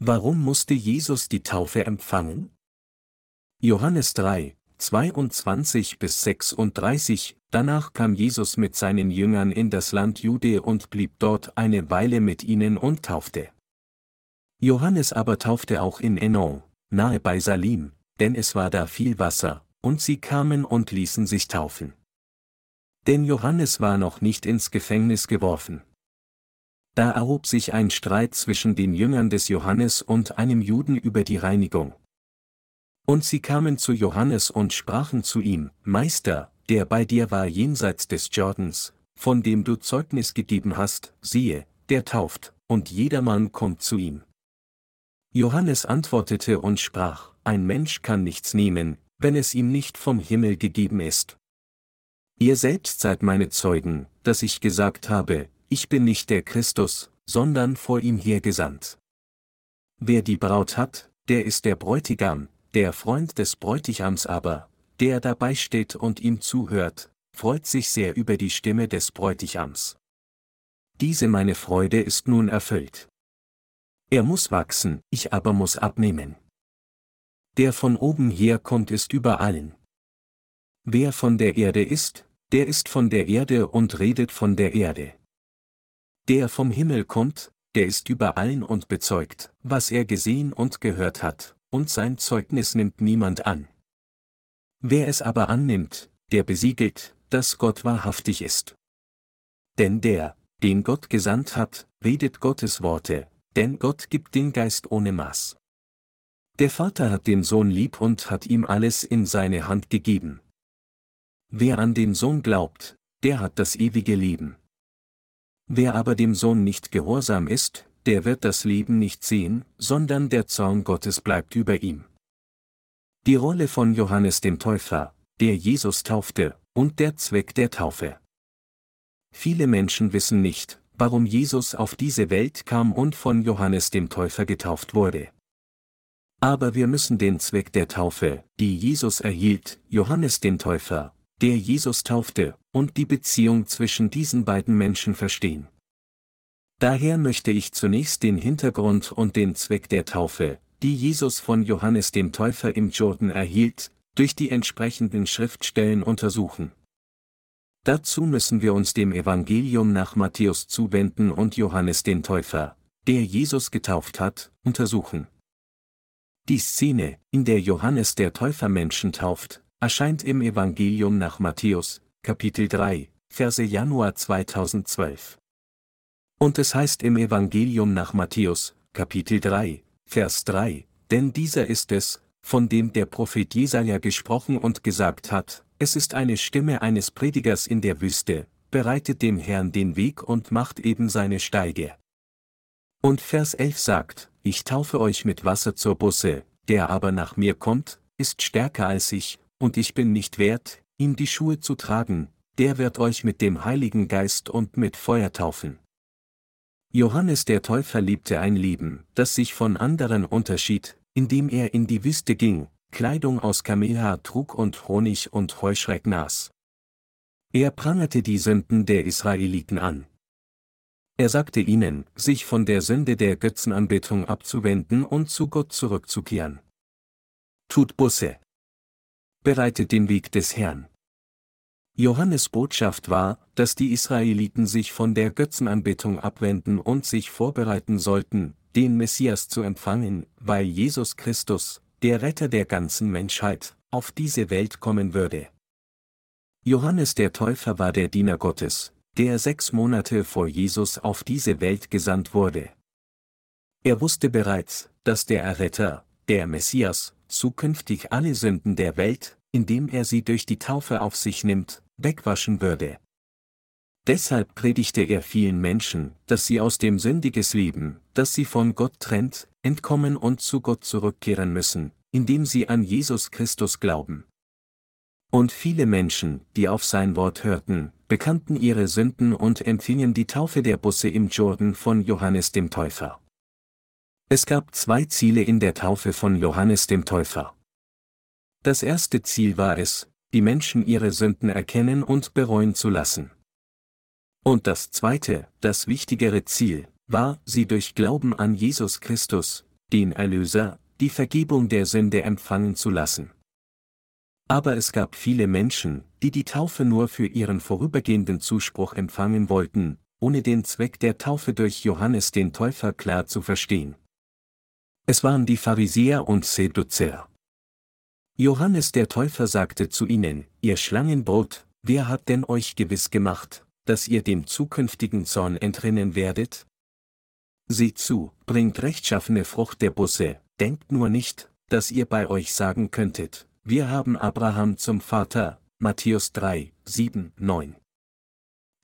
Warum musste Jesus die Taufe empfangen? Johannes 3, 22 bis 36, danach kam Jesus mit seinen Jüngern in das Land Jude und blieb dort eine Weile mit ihnen und taufte. Johannes aber taufte auch in Enon, nahe bei Salim, denn es war da viel Wasser, und sie kamen und ließen sich taufen. Denn Johannes war noch nicht ins Gefängnis geworfen. Da erhob sich ein Streit zwischen den Jüngern des Johannes und einem Juden über die Reinigung. Und sie kamen zu Johannes und sprachen zu ihm, Meister, der bei dir war jenseits des Jordans, von dem du Zeugnis gegeben hast, siehe, der tauft, und jedermann kommt zu ihm. Johannes antwortete und sprach, ein Mensch kann nichts nehmen, wenn es ihm nicht vom Himmel gegeben ist. Ihr selbst seid meine Zeugen, dass ich gesagt habe, ich bin nicht der Christus, sondern vor ihm hergesandt. Wer die Braut hat, der ist der Bräutigam, der Freund des Bräutigams aber, der dabei steht und ihm zuhört, freut sich sehr über die Stimme des Bräutigams. Diese meine Freude ist nun erfüllt. Er muss wachsen, ich aber muss abnehmen. Der von oben her kommt ist über allen. Wer von der Erde ist, der ist von der Erde und redet von der Erde. Der vom Himmel kommt, der ist über allen und bezeugt, was er gesehen und gehört hat, und sein Zeugnis nimmt niemand an. Wer es aber annimmt, der besiegelt, dass Gott wahrhaftig ist. Denn der, den Gott gesandt hat, redet Gottes Worte, denn Gott gibt den Geist ohne Maß. Der Vater hat den Sohn lieb und hat ihm alles in seine Hand gegeben. Wer an den Sohn glaubt, der hat das ewige Leben. Wer aber dem Sohn nicht gehorsam ist, der wird das Leben nicht sehen, sondern der Zorn Gottes bleibt über ihm. Die Rolle von Johannes dem Täufer, der Jesus taufte, und der Zweck der Taufe. Viele Menschen wissen nicht, warum Jesus auf diese Welt kam und von Johannes dem Täufer getauft wurde. Aber wir müssen den Zweck der Taufe, die Jesus erhielt, Johannes den Täufer, der Jesus taufte, und die Beziehung zwischen diesen beiden Menschen verstehen. Daher möchte ich zunächst den Hintergrund und den Zweck der Taufe, die Jesus von Johannes dem Täufer im Jordan erhielt, durch die entsprechenden Schriftstellen untersuchen. Dazu müssen wir uns dem Evangelium nach Matthäus zuwenden und Johannes den Täufer, der Jesus getauft hat, untersuchen. Die Szene, in der Johannes der Täufer Menschen tauft, erscheint im Evangelium nach Matthäus, Kapitel 3, Verse Januar 2012. Und es heißt im Evangelium nach Matthäus, Kapitel 3, Vers 3, denn dieser ist es, von dem der Prophet Jesaja gesprochen und gesagt hat, es ist eine Stimme eines Predigers in der Wüste, bereitet dem Herrn den Weg und macht eben seine Steige. Und Vers 11 sagt, ich taufe euch mit Wasser zur Busse, der aber nach mir kommt, ist stärker als ich, und ich bin nicht wert, ihm die Schuhe zu tragen, der wird euch mit dem Heiligen Geist und mit Feuer taufen. Johannes der Täufer liebte ein Leben, das sich von anderen unterschied, indem er in die Wüste ging, Kleidung aus Kamelhaar trug und Honig und Heuschreck nas. Er prangerte die Sünden der Israeliten an. Er sagte ihnen, sich von der Sünde der Götzenanbetung abzuwenden und zu Gott zurückzukehren. Tut Busse. Bereitet den Weg des Herrn. Johannes Botschaft war, dass die Israeliten sich von der Götzenanbetung abwenden und sich vorbereiten sollten, den Messias zu empfangen, weil Jesus Christus, der Retter der ganzen Menschheit, auf diese Welt kommen würde. Johannes der Täufer war der Diener Gottes, der sechs Monate vor Jesus auf diese Welt gesandt wurde. Er wusste bereits, dass der Erretter, der Messias, zukünftig alle Sünden der Welt, indem er sie durch die Taufe auf sich nimmt, wegwaschen würde. Deshalb predigte er vielen Menschen, dass sie aus dem sündiges Leben, das sie von Gott trennt, entkommen und zu Gott zurückkehren müssen, indem sie an Jesus Christus glauben. Und viele Menschen, die auf sein Wort hörten, bekannten ihre Sünden und empfingen die Taufe der Busse im Jordan von Johannes dem Täufer. Es gab zwei Ziele in der Taufe von Johannes dem Täufer. Das erste Ziel war es, die Menschen ihre Sünden erkennen und bereuen zu lassen. Und das zweite, das wichtigere Ziel, war, sie durch Glauben an Jesus Christus, den Erlöser, die Vergebung der Sünde empfangen zu lassen. Aber es gab viele Menschen, die die Taufe nur für ihren vorübergehenden Zuspruch empfangen wollten, ohne den Zweck der Taufe durch Johannes den Täufer klar zu verstehen. Es waren die Pharisäer und Seduzer. Johannes der Täufer sagte zu ihnen, ihr Schlangenbrot, wer hat denn euch gewiss gemacht, dass ihr dem zukünftigen Zorn entrinnen werdet? Seht zu, bringt rechtschaffene Frucht der Busse, denkt nur nicht, dass ihr bei euch sagen könntet, wir haben Abraham zum Vater, Matthäus 3, 7, 9.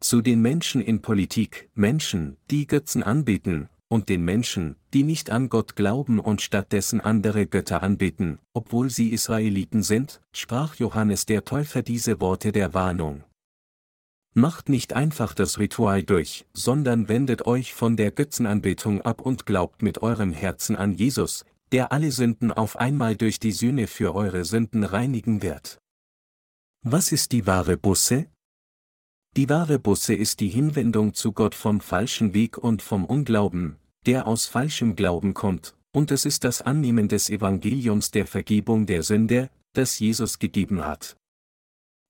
Zu den Menschen in Politik, Menschen, die Götzen anbeten, und den Menschen, die nicht an Gott glauben und stattdessen andere Götter anbeten, obwohl sie Israeliten sind, sprach Johannes der Täufer diese Worte der Warnung. Macht nicht einfach das Ritual durch, sondern wendet euch von der Götzenanbetung ab und glaubt mit eurem Herzen an Jesus, der alle Sünden auf einmal durch die Sühne für eure Sünden reinigen wird. Was ist die wahre Busse? Die wahre Busse ist die Hinwendung zu Gott vom falschen Weg und vom Unglauben, der aus falschem Glauben kommt, und es ist das Annehmen des Evangeliums der Vergebung der Sünde, das Jesus gegeben hat.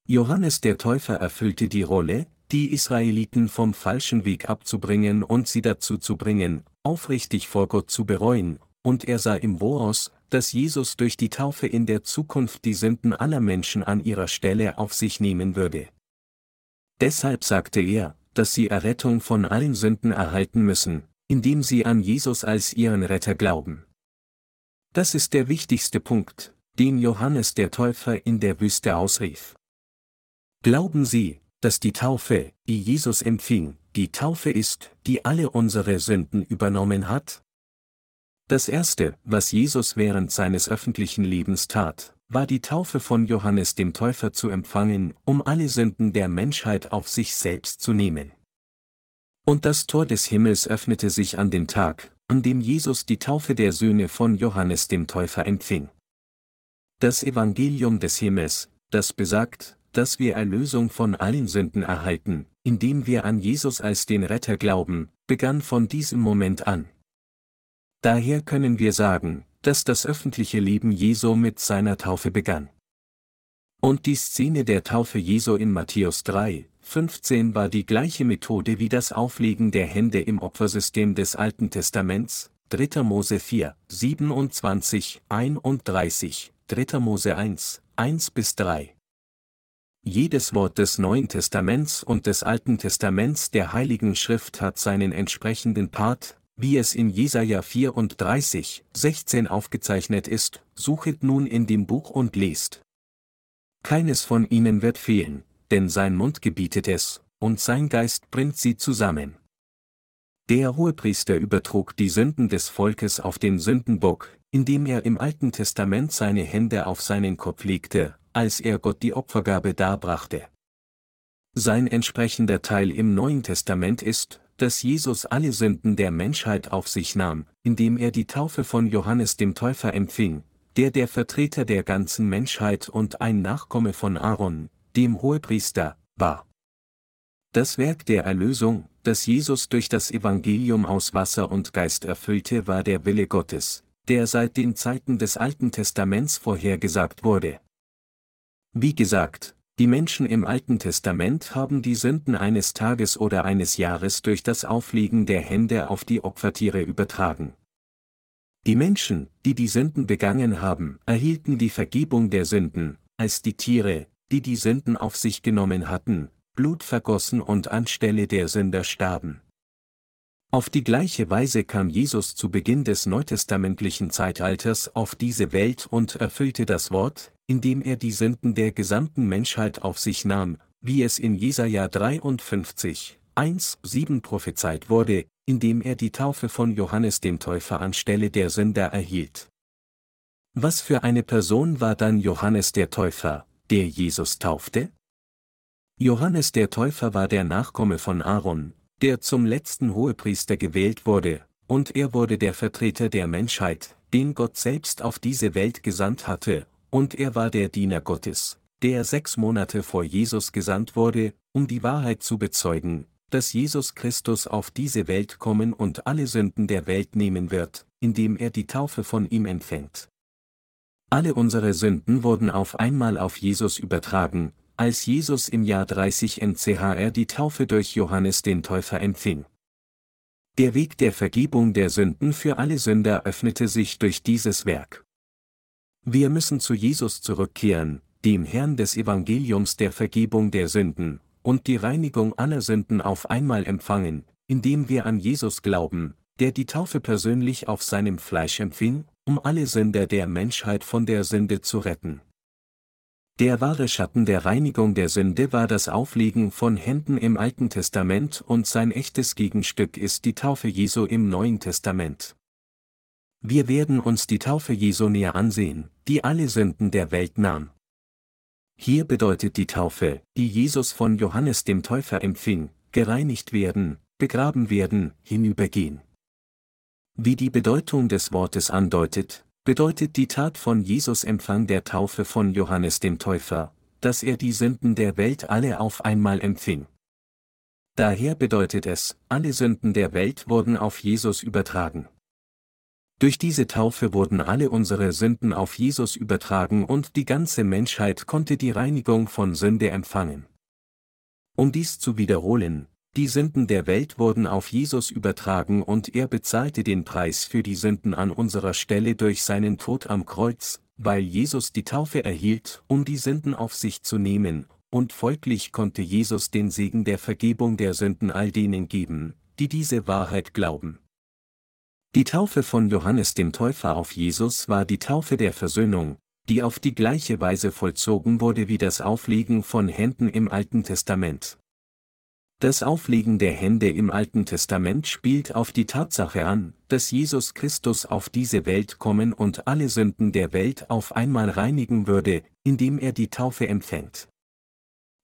Johannes der Täufer erfüllte die Rolle, die Israeliten vom falschen Weg abzubringen und sie dazu zu bringen, aufrichtig vor Gott zu bereuen und er sah im Voraus, dass Jesus durch die Taufe in der Zukunft die Sünden aller Menschen an ihrer Stelle auf sich nehmen würde. Deshalb sagte er, dass sie Errettung von allen Sünden erhalten müssen, indem sie an Jesus als ihren Retter glauben. Das ist der wichtigste Punkt, den Johannes der Täufer in der Wüste ausrief. Glauben Sie, dass die Taufe, die Jesus empfing, die Taufe ist, die alle unsere Sünden übernommen hat? Das erste, was Jesus während seines öffentlichen Lebens tat, war die Taufe von Johannes dem Täufer zu empfangen, um alle Sünden der Menschheit auf sich selbst zu nehmen. Und das Tor des Himmels öffnete sich an dem Tag, an dem Jesus die Taufe der Söhne von Johannes dem Täufer empfing. Das Evangelium des Himmels, das besagt, dass wir Erlösung von allen Sünden erhalten, indem wir an Jesus als den Retter glauben, begann von diesem Moment an. Daher können wir sagen, dass das öffentliche Leben Jesu mit seiner Taufe begann. Und die Szene der Taufe Jesu in Matthäus 3, 15 war die gleiche Methode wie das Auflegen der Hände im Opfersystem des Alten Testaments, 3. Mose 4, 27, 31, 3. Mose 1, 1 bis 3. Jedes Wort des Neuen Testaments und des Alten Testaments der Heiligen Schrift hat seinen entsprechenden Part, wie es in Jesaja 34, 16 aufgezeichnet ist, suchet nun in dem Buch und lest. Keines von ihnen wird fehlen, denn sein Mund gebietet es, und sein Geist bringt sie zusammen. Der Hohepriester übertrug die Sünden des Volkes auf den Sündenbock, indem er im Alten Testament seine Hände auf seinen Kopf legte, als er Gott die Opfergabe darbrachte. Sein entsprechender Teil im Neuen Testament ist, dass Jesus alle Sünden der Menschheit auf sich nahm, indem er die Taufe von Johannes dem Täufer empfing, der der Vertreter der ganzen Menschheit und ein Nachkomme von Aaron, dem Hohepriester, war. Das Werk der Erlösung, das Jesus durch das Evangelium aus Wasser und Geist erfüllte, war der Wille Gottes, der seit den Zeiten des Alten Testaments vorhergesagt wurde. Wie gesagt, die Menschen im Alten Testament haben die Sünden eines Tages oder eines Jahres durch das Auflegen der Hände auf die Opfertiere übertragen. Die Menschen, die die Sünden begangen haben, erhielten die Vergebung der Sünden, als die Tiere, die die Sünden auf sich genommen hatten, Blut vergossen und anstelle der Sünder starben. Auf die gleiche Weise kam Jesus zu Beginn des neutestamentlichen Zeitalters auf diese Welt und erfüllte das Wort, indem er die Sünden der gesamten Menschheit auf sich nahm, wie es in Jesaja 53, 1, 7 prophezeit wurde, indem er die Taufe von Johannes dem Täufer anstelle der Sünder erhielt. Was für eine Person war dann Johannes der Täufer, der Jesus taufte? Johannes der Täufer war der Nachkomme von Aaron, der zum letzten Hohepriester gewählt wurde, und er wurde der Vertreter der Menschheit, den Gott selbst auf diese Welt gesandt hatte, und er war der Diener Gottes, der sechs Monate vor Jesus gesandt wurde, um die Wahrheit zu bezeugen, dass Jesus Christus auf diese Welt kommen und alle Sünden der Welt nehmen wird, indem er die Taufe von ihm empfängt. Alle unsere Sünden wurden auf einmal auf Jesus übertragen, als Jesus im Jahr 30 NCHR die Taufe durch Johannes den Täufer empfing. Der Weg der Vergebung der Sünden für alle Sünder öffnete sich durch dieses Werk. Wir müssen zu Jesus zurückkehren, dem Herrn des Evangeliums der Vergebung der Sünden, und die Reinigung aller Sünden auf einmal empfangen, indem wir an Jesus glauben, der die Taufe persönlich auf seinem Fleisch empfing, um alle Sünder der Menschheit von der Sünde zu retten. Der wahre Schatten der Reinigung der Sünde war das Auflegen von Händen im Alten Testament und sein echtes Gegenstück ist die Taufe Jesu im Neuen Testament. Wir werden uns die Taufe Jesu näher ansehen, die alle Sünden der Welt nahm. Hier bedeutet die Taufe, die Jesus von Johannes dem Täufer empfing, gereinigt werden, begraben werden, hinübergehen. Wie die Bedeutung des Wortes andeutet, bedeutet die Tat von Jesus Empfang der Taufe von Johannes dem Täufer, dass er die Sünden der Welt alle auf einmal empfing. Daher bedeutet es, alle Sünden der Welt wurden auf Jesus übertragen. Durch diese Taufe wurden alle unsere Sünden auf Jesus übertragen und die ganze Menschheit konnte die Reinigung von Sünde empfangen. Um dies zu wiederholen, die Sünden der Welt wurden auf Jesus übertragen und er bezahlte den Preis für die Sünden an unserer Stelle durch seinen Tod am Kreuz, weil Jesus die Taufe erhielt, um die Sünden auf sich zu nehmen, und folglich konnte Jesus den Segen der Vergebung der Sünden all denen geben, die diese Wahrheit glauben. Die Taufe von Johannes dem Täufer auf Jesus war die Taufe der Versöhnung, die auf die gleiche Weise vollzogen wurde wie das Auflegen von Händen im Alten Testament. Das Auflegen der Hände im Alten Testament spielt auf die Tatsache an, dass Jesus Christus auf diese Welt kommen und alle Sünden der Welt auf einmal reinigen würde, indem er die Taufe empfängt.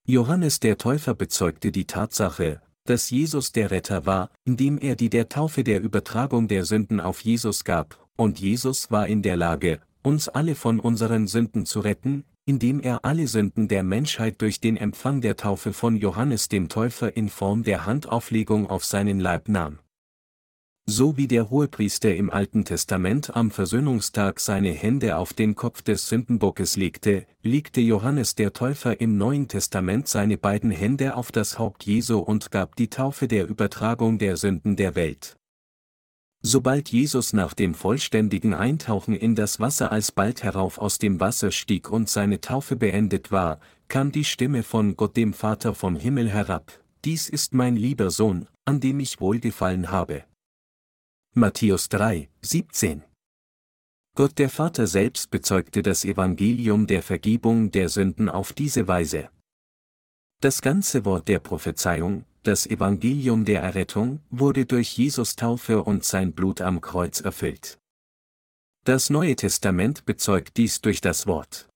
Johannes der Täufer bezeugte die Tatsache, dass Jesus der Retter war, indem er die der Taufe der Übertragung der Sünden auf Jesus gab, und Jesus war in der Lage, uns alle von unseren Sünden zu retten, indem er alle Sünden der Menschheit durch den Empfang der Taufe von Johannes dem Täufer in Form der Handauflegung auf seinen Leib nahm. So wie der Hohepriester im Alten Testament am Versöhnungstag seine Hände auf den Kopf des Sündenbockes legte, legte Johannes der Täufer im Neuen Testament seine beiden Hände auf das Haupt Jesu und gab die Taufe der Übertragung der Sünden der Welt. Sobald Jesus nach dem vollständigen Eintauchen in das Wasser alsbald herauf aus dem Wasser stieg und seine Taufe beendet war, kam die Stimme von Gott dem Vater vom Himmel herab, Dies ist mein lieber Sohn, an dem ich wohlgefallen habe. Matthäus 3, 17 Gott der Vater selbst bezeugte das Evangelium der Vergebung der Sünden auf diese Weise. Das ganze Wort der Prophezeiung, das Evangelium der Errettung, wurde durch Jesus Taufe und sein Blut am Kreuz erfüllt. Das Neue Testament bezeugt dies durch das Wort.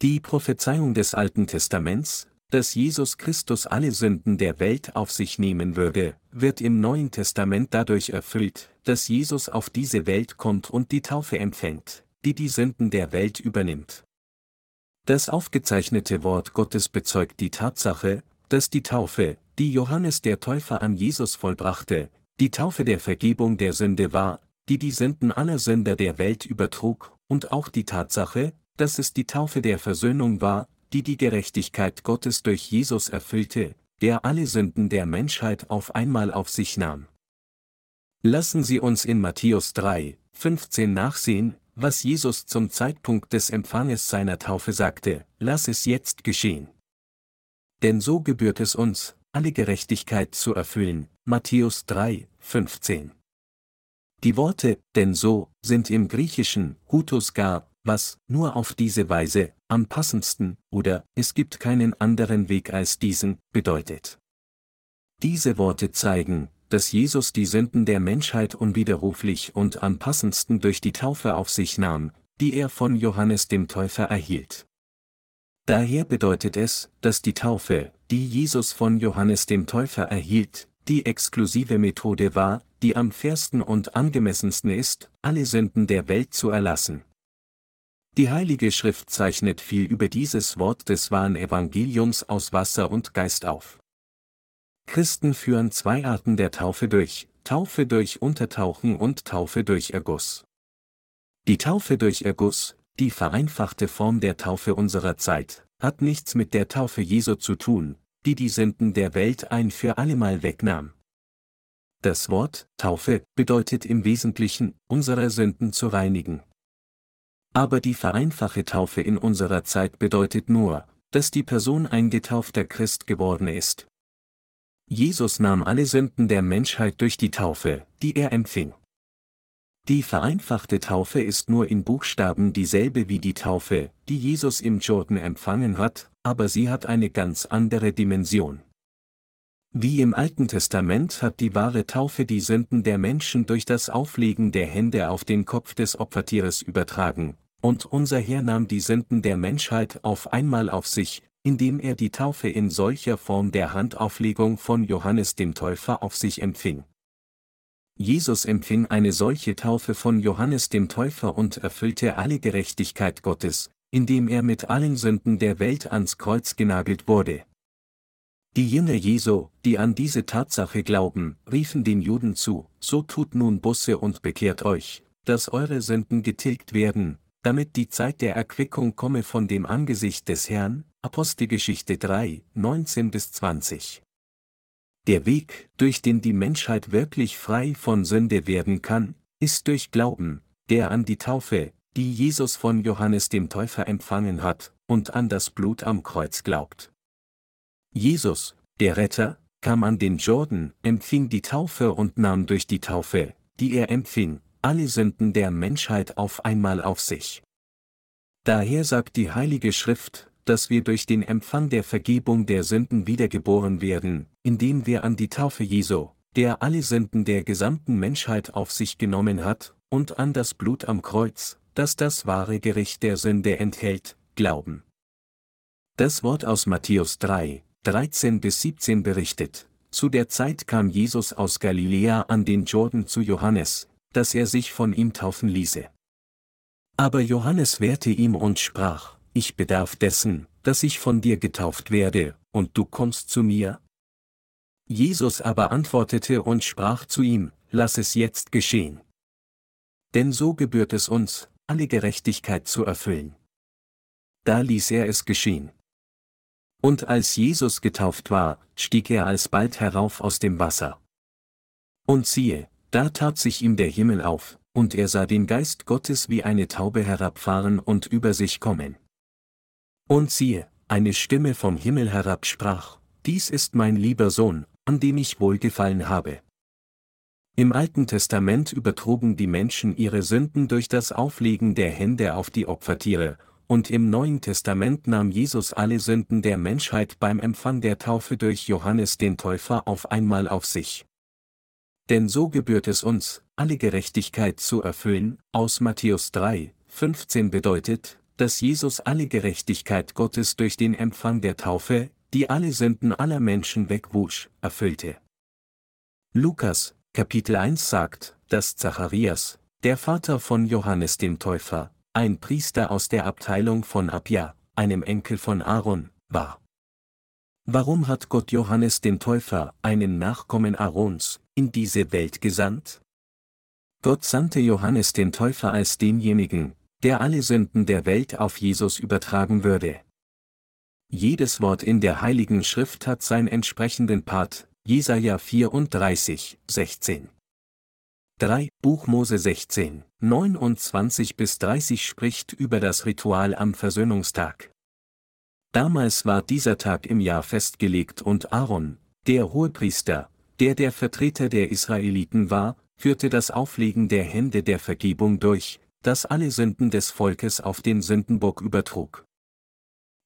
Die Prophezeiung des Alten Testaments, dass Jesus Christus alle Sünden der Welt auf sich nehmen würde, wird im Neuen Testament dadurch erfüllt, dass Jesus auf diese Welt kommt und die Taufe empfängt, die die Sünden der Welt übernimmt. Das aufgezeichnete Wort Gottes bezeugt die Tatsache, dass die Taufe, die Johannes der Täufer an Jesus vollbrachte, die Taufe der Vergebung der Sünde war, die die Sünden aller Sünder der Welt übertrug, und auch die Tatsache, dass es die Taufe der Versöhnung war, die die Gerechtigkeit Gottes durch Jesus erfüllte, der alle Sünden der Menschheit auf einmal auf sich nahm. Lassen Sie uns in Matthäus 3, 15 nachsehen, was Jesus zum Zeitpunkt des Empfanges seiner Taufe sagte, lass es jetzt geschehen. Denn so gebührt es uns, alle Gerechtigkeit zu erfüllen. Matthäus 3, 15. Die Worte, denn so, sind im Griechischen, hutus gar, was, nur auf diese Weise, am passendsten, oder, es gibt keinen anderen Weg als diesen, bedeutet. Diese Worte zeigen, dass Jesus die Sünden der Menschheit unwiderruflich und am passendsten durch die Taufe auf sich nahm, die er von Johannes dem Täufer erhielt. Daher bedeutet es, dass die Taufe, die Jesus von Johannes dem Täufer erhielt, die exklusive Methode war, die am fairsten und angemessensten ist, alle Sünden der Welt zu erlassen. Die Heilige Schrift zeichnet viel über dieses Wort des wahren Evangeliums aus Wasser und Geist auf. Christen führen zwei Arten der Taufe durch, Taufe durch Untertauchen und Taufe durch Erguss. Die Taufe durch Erguss, die vereinfachte Form der Taufe unserer Zeit, hat nichts mit der Taufe Jesu zu tun, die die Sünden der Welt ein für allemal wegnahm. Das Wort Taufe bedeutet im Wesentlichen, unsere Sünden zu reinigen. Aber die vereinfachte Taufe in unserer Zeit bedeutet nur, dass die Person ein getaufter Christ geworden ist. Jesus nahm alle Sünden der Menschheit durch die Taufe, die er empfing. Die vereinfachte Taufe ist nur in Buchstaben dieselbe wie die Taufe, die Jesus im Jordan empfangen hat, aber sie hat eine ganz andere Dimension. Wie im Alten Testament hat die wahre Taufe die Sünden der Menschen durch das Auflegen der Hände auf den Kopf des Opfertieres übertragen, und unser Herr nahm die Sünden der Menschheit auf einmal auf sich, indem er die Taufe in solcher Form der Handauflegung von Johannes dem Täufer auf sich empfing. Jesus empfing eine solche Taufe von Johannes dem Täufer und erfüllte alle Gerechtigkeit Gottes, indem er mit allen Sünden der Welt ans Kreuz genagelt wurde. Die Jünger Jesu, die an diese Tatsache glauben, riefen den Juden zu, so tut nun Busse und bekehrt euch, dass eure Sünden getilgt werden, damit die Zeit der Erquickung komme von dem Angesicht des Herrn, Apostelgeschichte 3, 19 bis 20. Der Weg, durch den die Menschheit wirklich frei von Sünde werden kann, ist durch Glauben, der an die Taufe, die Jesus von Johannes dem Täufer empfangen hat, und an das Blut am Kreuz glaubt. Jesus, der Retter, kam an den Jordan, empfing die Taufe und nahm durch die Taufe, die er empfing, alle Sünden der Menschheit auf einmal auf sich. Daher sagt die Heilige Schrift, dass wir durch den Empfang der Vergebung der Sünden wiedergeboren werden, indem wir an die Taufe Jesu, der alle Sünden der gesamten Menschheit auf sich genommen hat, und an das Blut am Kreuz, das das wahre Gericht der Sünde enthält, glauben. Das Wort aus Matthäus 3, 13 bis 17 berichtet, zu der Zeit kam Jesus aus Galiläa an den Jordan zu Johannes, dass er sich von ihm taufen ließe. Aber Johannes wehrte ihm und sprach, ich bedarf dessen, dass ich von dir getauft werde, und du kommst zu mir? Jesus aber antwortete und sprach zu ihm, lass es jetzt geschehen. Denn so gebührt es uns, alle Gerechtigkeit zu erfüllen. Da ließ er es geschehen. Und als Jesus getauft war, stieg er alsbald herauf aus dem Wasser. Und siehe, da tat sich ihm der Himmel auf, und er sah den Geist Gottes wie eine Taube herabfahren und über sich kommen. Und siehe, eine Stimme vom Himmel herab sprach, Dies ist mein lieber Sohn, an dem ich wohlgefallen habe. Im Alten Testament übertrugen die Menschen ihre Sünden durch das Auflegen der Hände auf die Opfertiere, und im Neuen Testament nahm Jesus alle Sünden der Menschheit beim Empfang der Taufe durch Johannes den Täufer auf einmal auf sich. Denn so gebührt es uns, alle Gerechtigkeit zu erfüllen, aus Matthäus 3, 15 bedeutet, dass Jesus alle Gerechtigkeit Gottes durch den Empfang der Taufe, die alle Sünden aller Menschen wegwusch, erfüllte. Lukas, Kapitel 1 sagt, dass Zacharias, der Vater von Johannes dem Täufer, ein Priester aus der Abteilung von Abia, einem Enkel von Aaron, war. Warum hat Gott Johannes den Täufer, einen Nachkommen Aarons, in diese Welt gesandt? Gott sandte Johannes den Täufer als denjenigen, der alle Sünden der Welt auf Jesus übertragen würde. Jedes Wort in der Heiligen Schrift hat seinen entsprechenden Part, Jesaja 34, 16. 3. Buch Mose 16, 29 bis 30 spricht über das Ritual am Versöhnungstag. Damals war dieser Tag im Jahr festgelegt und Aaron, der Hohepriester, der der Vertreter der Israeliten war, führte das Auflegen der Hände der Vergebung durch, das alle Sünden des Volkes auf den Sündenbock übertrug.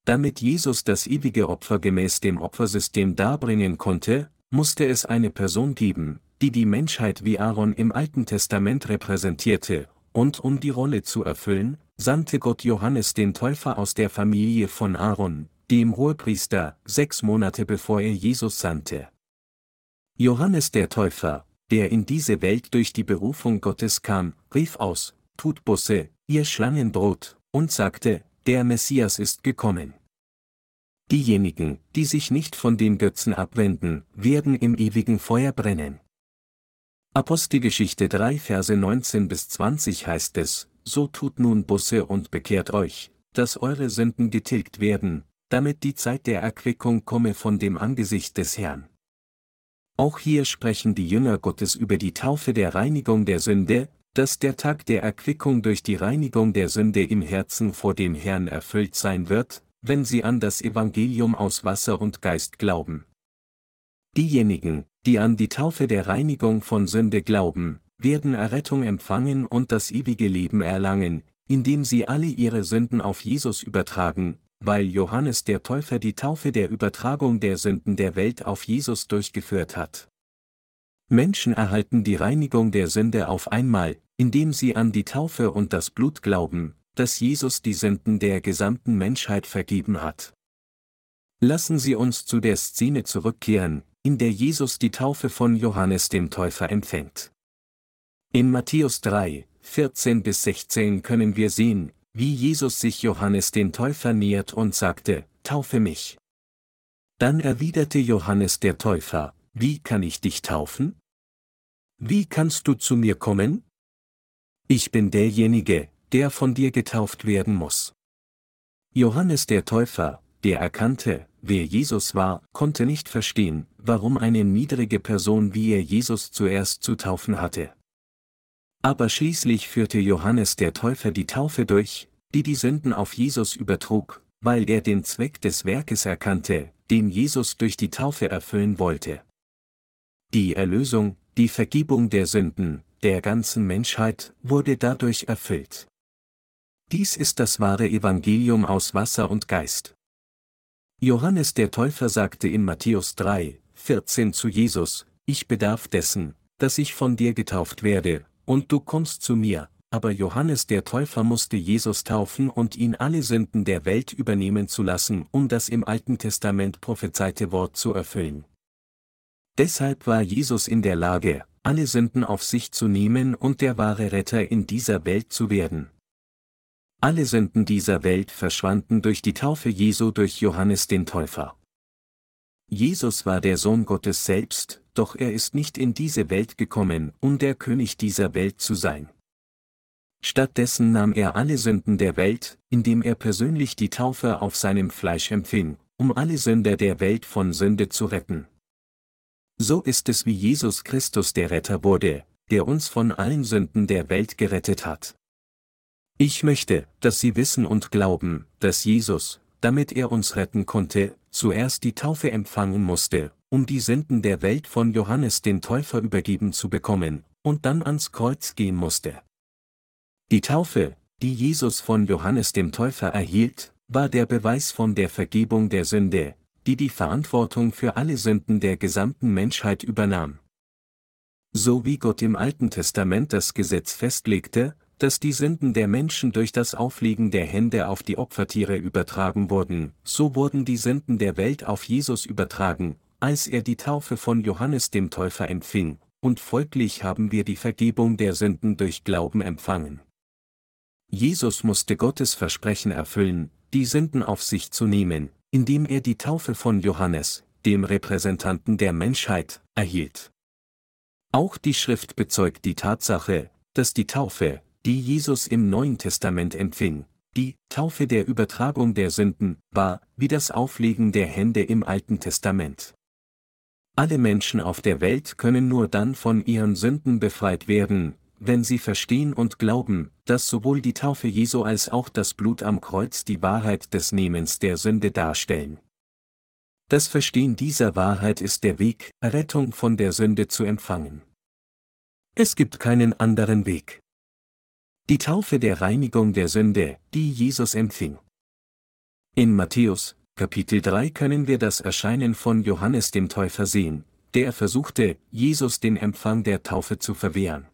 Damit Jesus das ewige Opfer gemäß dem Opfersystem darbringen konnte, musste es eine Person geben, die die Menschheit wie Aaron im Alten Testament repräsentierte, und um die Rolle zu erfüllen, sandte Gott Johannes den Täufer aus der Familie von Aaron, dem Hohepriester, sechs Monate bevor er Jesus sandte. Johannes der Täufer, der in diese Welt durch die Berufung Gottes kam, rief aus, tut Busse, ihr Schlangenbrot, und sagte, der Messias ist gekommen. Diejenigen, die sich nicht von den Götzen abwenden, werden im ewigen Feuer brennen. Apostelgeschichte 3 Verse 19 bis 20 heißt es, so tut nun Busse und bekehrt euch, dass eure Sünden getilgt werden, damit die Zeit der Erquickung komme von dem Angesicht des Herrn. Auch hier sprechen die Jünger Gottes über die Taufe der Reinigung der Sünde, dass der Tag der Erquickung durch die Reinigung der Sünde im Herzen vor dem Herrn erfüllt sein wird, wenn sie an das Evangelium aus Wasser und Geist glauben. Diejenigen, die an die Taufe der Reinigung von Sünde glauben, werden Errettung empfangen und das ewige Leben erlangen, indem sie alle ihre Sünden auf Jesus übertragen, weil Johannes der Täufer die Taufe der Übertragung der Sünden der Welt auf Jesus durchgeführt hat. Menschen erhalten die Reinigung der Sünde auf einmal, indem sie an die Taufe und das Blut glauben, dass Jesus die Sünden der gesamten Menschheit vergeben hat. Lassen Sie uns zu der Szene zurückkehren, in der Jesus die Taufe von Johannes dem Täufer empfängt. In Matthäus 3, 14 bis 16 können wir sehen, wie Jesus sich Johannes den Täufer nähert und sagte, Taufe mich. Dann erwiderte Johannes der Täufer, Wie kann ich dich taufen? Wie kannst du zu mir kommen? Ich bin derjenige, der von dir getauft werden muss. Johannes der Täufer, der erkannte, wer Jesus war, konnte nicht verstehen, warum eine niedrige Person wie er Jesus zuerst zu taufen hatte. Aber schließlich führte Johannes der Täufer die Taufe durch, die die Sünden auf Jesus übertrug, weil er den Zweck des Werkes erkannte, den Jesus durch die Taufe erfüllen wollte. Die Erlösung, die Vergebung der Sünden, der ganzen Menschheit, wurde dadurch erfüllt. Dies ist das wahre Evangelium aus Wasser und Geist. Johannes der Täufer sagte in Matthäus 3, 14 zu Jesus, Ich bedarf dessen, dass ich von dir getauft werde, und du kommst zu mir, aber Johannes der Täufer musste Jesus taufen und ihn alle Sünden der Welt übernehmen zu lassen, um das im Alten Testament prophezeite Wort zu erfüllen. Deshalb war Jesus in der Lage, alle Sünden auf sich zu nehmen und der wahre Retter in dieser Welt zu werden. Alle Sünden dieser Welt verschwanden durch die Taufe Jesu durch Johannes den Täufer. Jesus war der Sohn Gottes selbst, doch er ist nicht in diese Welt gekommen, um der König dieser Welt zu sein. Stattdessen nahm er alle Sünden der Welt, indem er persönlich die Taufe auf seinem Fleisch empfing, um alle Sünder der Welt von Sünde zu retten. So ist es wie Jesus Christus der Retter wurde, der uns von allen Sünden der Welt gerettet hat. Ich möchte, dass Sie wissen und glauben, dass Jesus, damit er uns retten konnte, zuerst die Taufe empfangen musste, um die Sünden der Welt von Johannes den Täufer übergeben zu bekommen, und dann ans Kreuz gehen musste. Die Taufe, die Jesus von Johannes dem Täufer erhielt, war der Beweis von der Vergebung der Sünde, die die Verantwortung für alle Sünden der gesamten Menschheit übernahm. So wie Gott im Alten Testament das Gesetz festlegte, dass die Sünden der Menschen durch das Auflegen der Hände auf die Opfertiere übertragen wurden, so wurden die Sünden der Welt auf Jesus übertragen, als er die Taufe von Johannes dem Täufer empfing, und folglich haben wir die Vergebung der Sünden durch Glauben empfangen. Jesus musste Gottes Versprechen erfüllen, die Sünden auf sich zu nehmen, indem er die Taufe von Johannes, dem Repräsentanten der Menschheit, erhielt. Auch die Schrift bezeugt die Tatsache, dass die Taufe, die Jesus im Neuen Testament empfing, die Taufe der Übertragung der Sünden, war, wie das Auflegen der Hände im Alten Testament. Alle Menschen auf der Welt können nur dann von ihren Sünden befreit werden, wenn sie verstehen und glauben, dass sowohl die Taufe Jesu als auch das Blut am Kreuz die Wahrheit des Nehmens der Sünde darstellen. Das Verstehen dieser Wahrheit ist der Weg, Errettung von der Sünde zu empfangen. Es gibt keinen anderen Weg. Die Taufe der Reinigung der Sünde, die Jesus empfing. In Matthäus, Kapitel 3 können wir das Erscheinen von Johannes dem Täufer sehen, der versuchte, Jesus den Empfang der Taufe zu verwehren.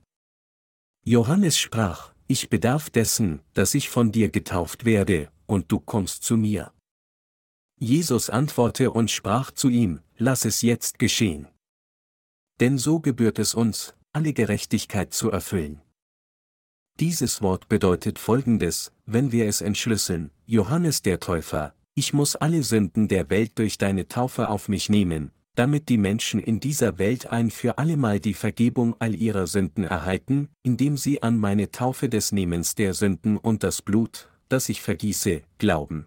Johannes sprach, ich bedarf dessen, dass ich von dir getauft werde, und du kommst zu mir. Jesus antwortete und sprach zu ihm, lass es jetzt geschehen. Denn so gebührt es uns, alle Gerechtigkeit zu erfüllen. Dieses Wort bedeutet Folgendes, wenn wir es entschlüsseln, Johannes der Täufer, ich muss alle Sünden der Welt durch deine Taufe auf mich nehmen, damit die Menschen in dieser Welt ein für allemal die Vergebung all ihrer Sünden erhalten, indem sie an meine Taufe des Nehmens der Sünden und das Blut, das ich vergieße, glauben.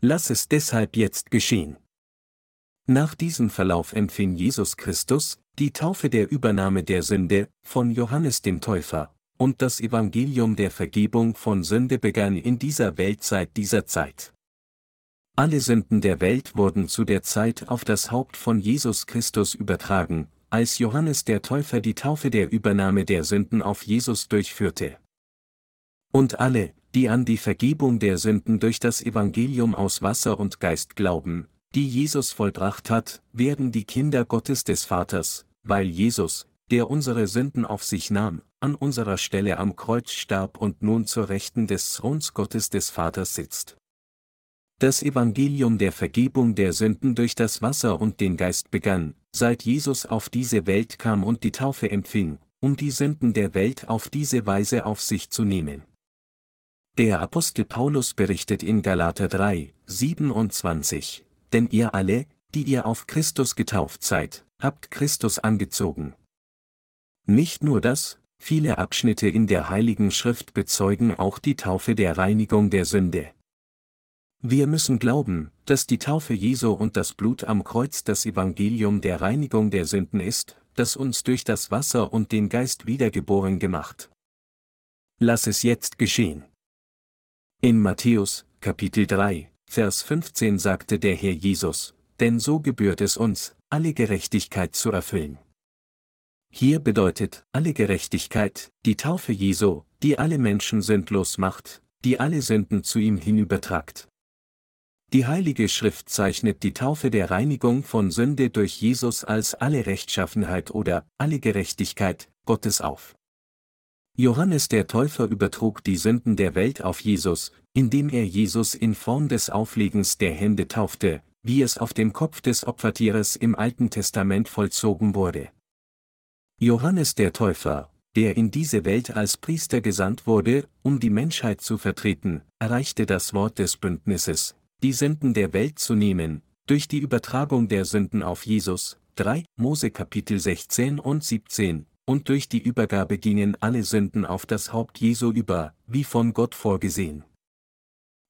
Lass es deshalb jetzt geschehen. Nach diesem Verlauf empfing Jesus Christus, die Taufe der Übernahme der Sünde, von Johannes dem Täufer, und das Evangelium der Vergebung von Sünde begann in dieser Welt seit dieser Zeit. Alle Sünden der Welt wurden zu der Zeit auf das Haupt von Jesus Christus übertragen, als Johannes der Täufer die Taufe der Übernahme der Sünden auf Jesus durchführte. Und alle, die an die Vergebung der Sünden durch das Evangelium aus Wasser und Geist glauben, die Jesus vollbracht hat, werden die Kinder Gottes des Vaters, weil Jesus, der unsere Sünden auf sich nahm, an unserer Stelle am Kreuz starb und nun zur Rechten des Throns Gottes des Vaters sitzt. Das Evangelium der Vergebung der Sünden durch das Wasser und den Geist begann, seit Jesus auf diese Welt kam und die Taufe empfing, um die Sünden der Welt auf diese Weise auf sich zu nehmen. Der Apostel Paulus berichtet in Galater 3, 27, denn ihr alle, die ihr auf Christus getauft seid, habt Christus angezogen. Nicht nur das, viele Abschnitte in der Heiligen Schrift bezeugen auch die Taufe der Reinigung der Sünde. Wir müssen glauben, dass die Taufe Jesu und das Blut am Kreuz das Evangelium der Reinigung der Sünden ist, das uns durch das Wasser und den Geist wiedergeboren gemacht. Lass es jetzt geschehen. In Matthäus, Kapitel 3, Vers 15 sagte der Herr Jesus, denn so gebührt es uns, alle Gerechtigkeit zu erfüllen. Hier bedeutet alle Gerechtigkeit die Taufe Jesu, die alle Menschen sündlos macht, die alle Sünden zu ihm hinübertragt. Die Heilige Schrift zeichnet die Taufe der Reinigung von Sünde durch Jesus als alle Rechtschaffenheit oder alle Gerechtigkeit Gottes auf. Johannes der Täufer übertrug die Sünden der Welt auf Jesus, indem er Jesus in Form des Auflegens der Hände taufte, wie es auf dem Kopf des Opfertieres im Alten Testament vollzogen wurde. Johannes der Täufer, der in diese Welt als Priester gesandt wurde, um die Menschheit zu vertreten, erreichte das Wort des Bündnisses, die Sünden der Welt zu nehmen, durch die Übertragung der Sünden auf Jesus, 3 Mose Kapitel 16 und 17, und durch die Übergabe gingen alle Sünden auf das Haupt Jesu über, wie von Gott vorgesehen.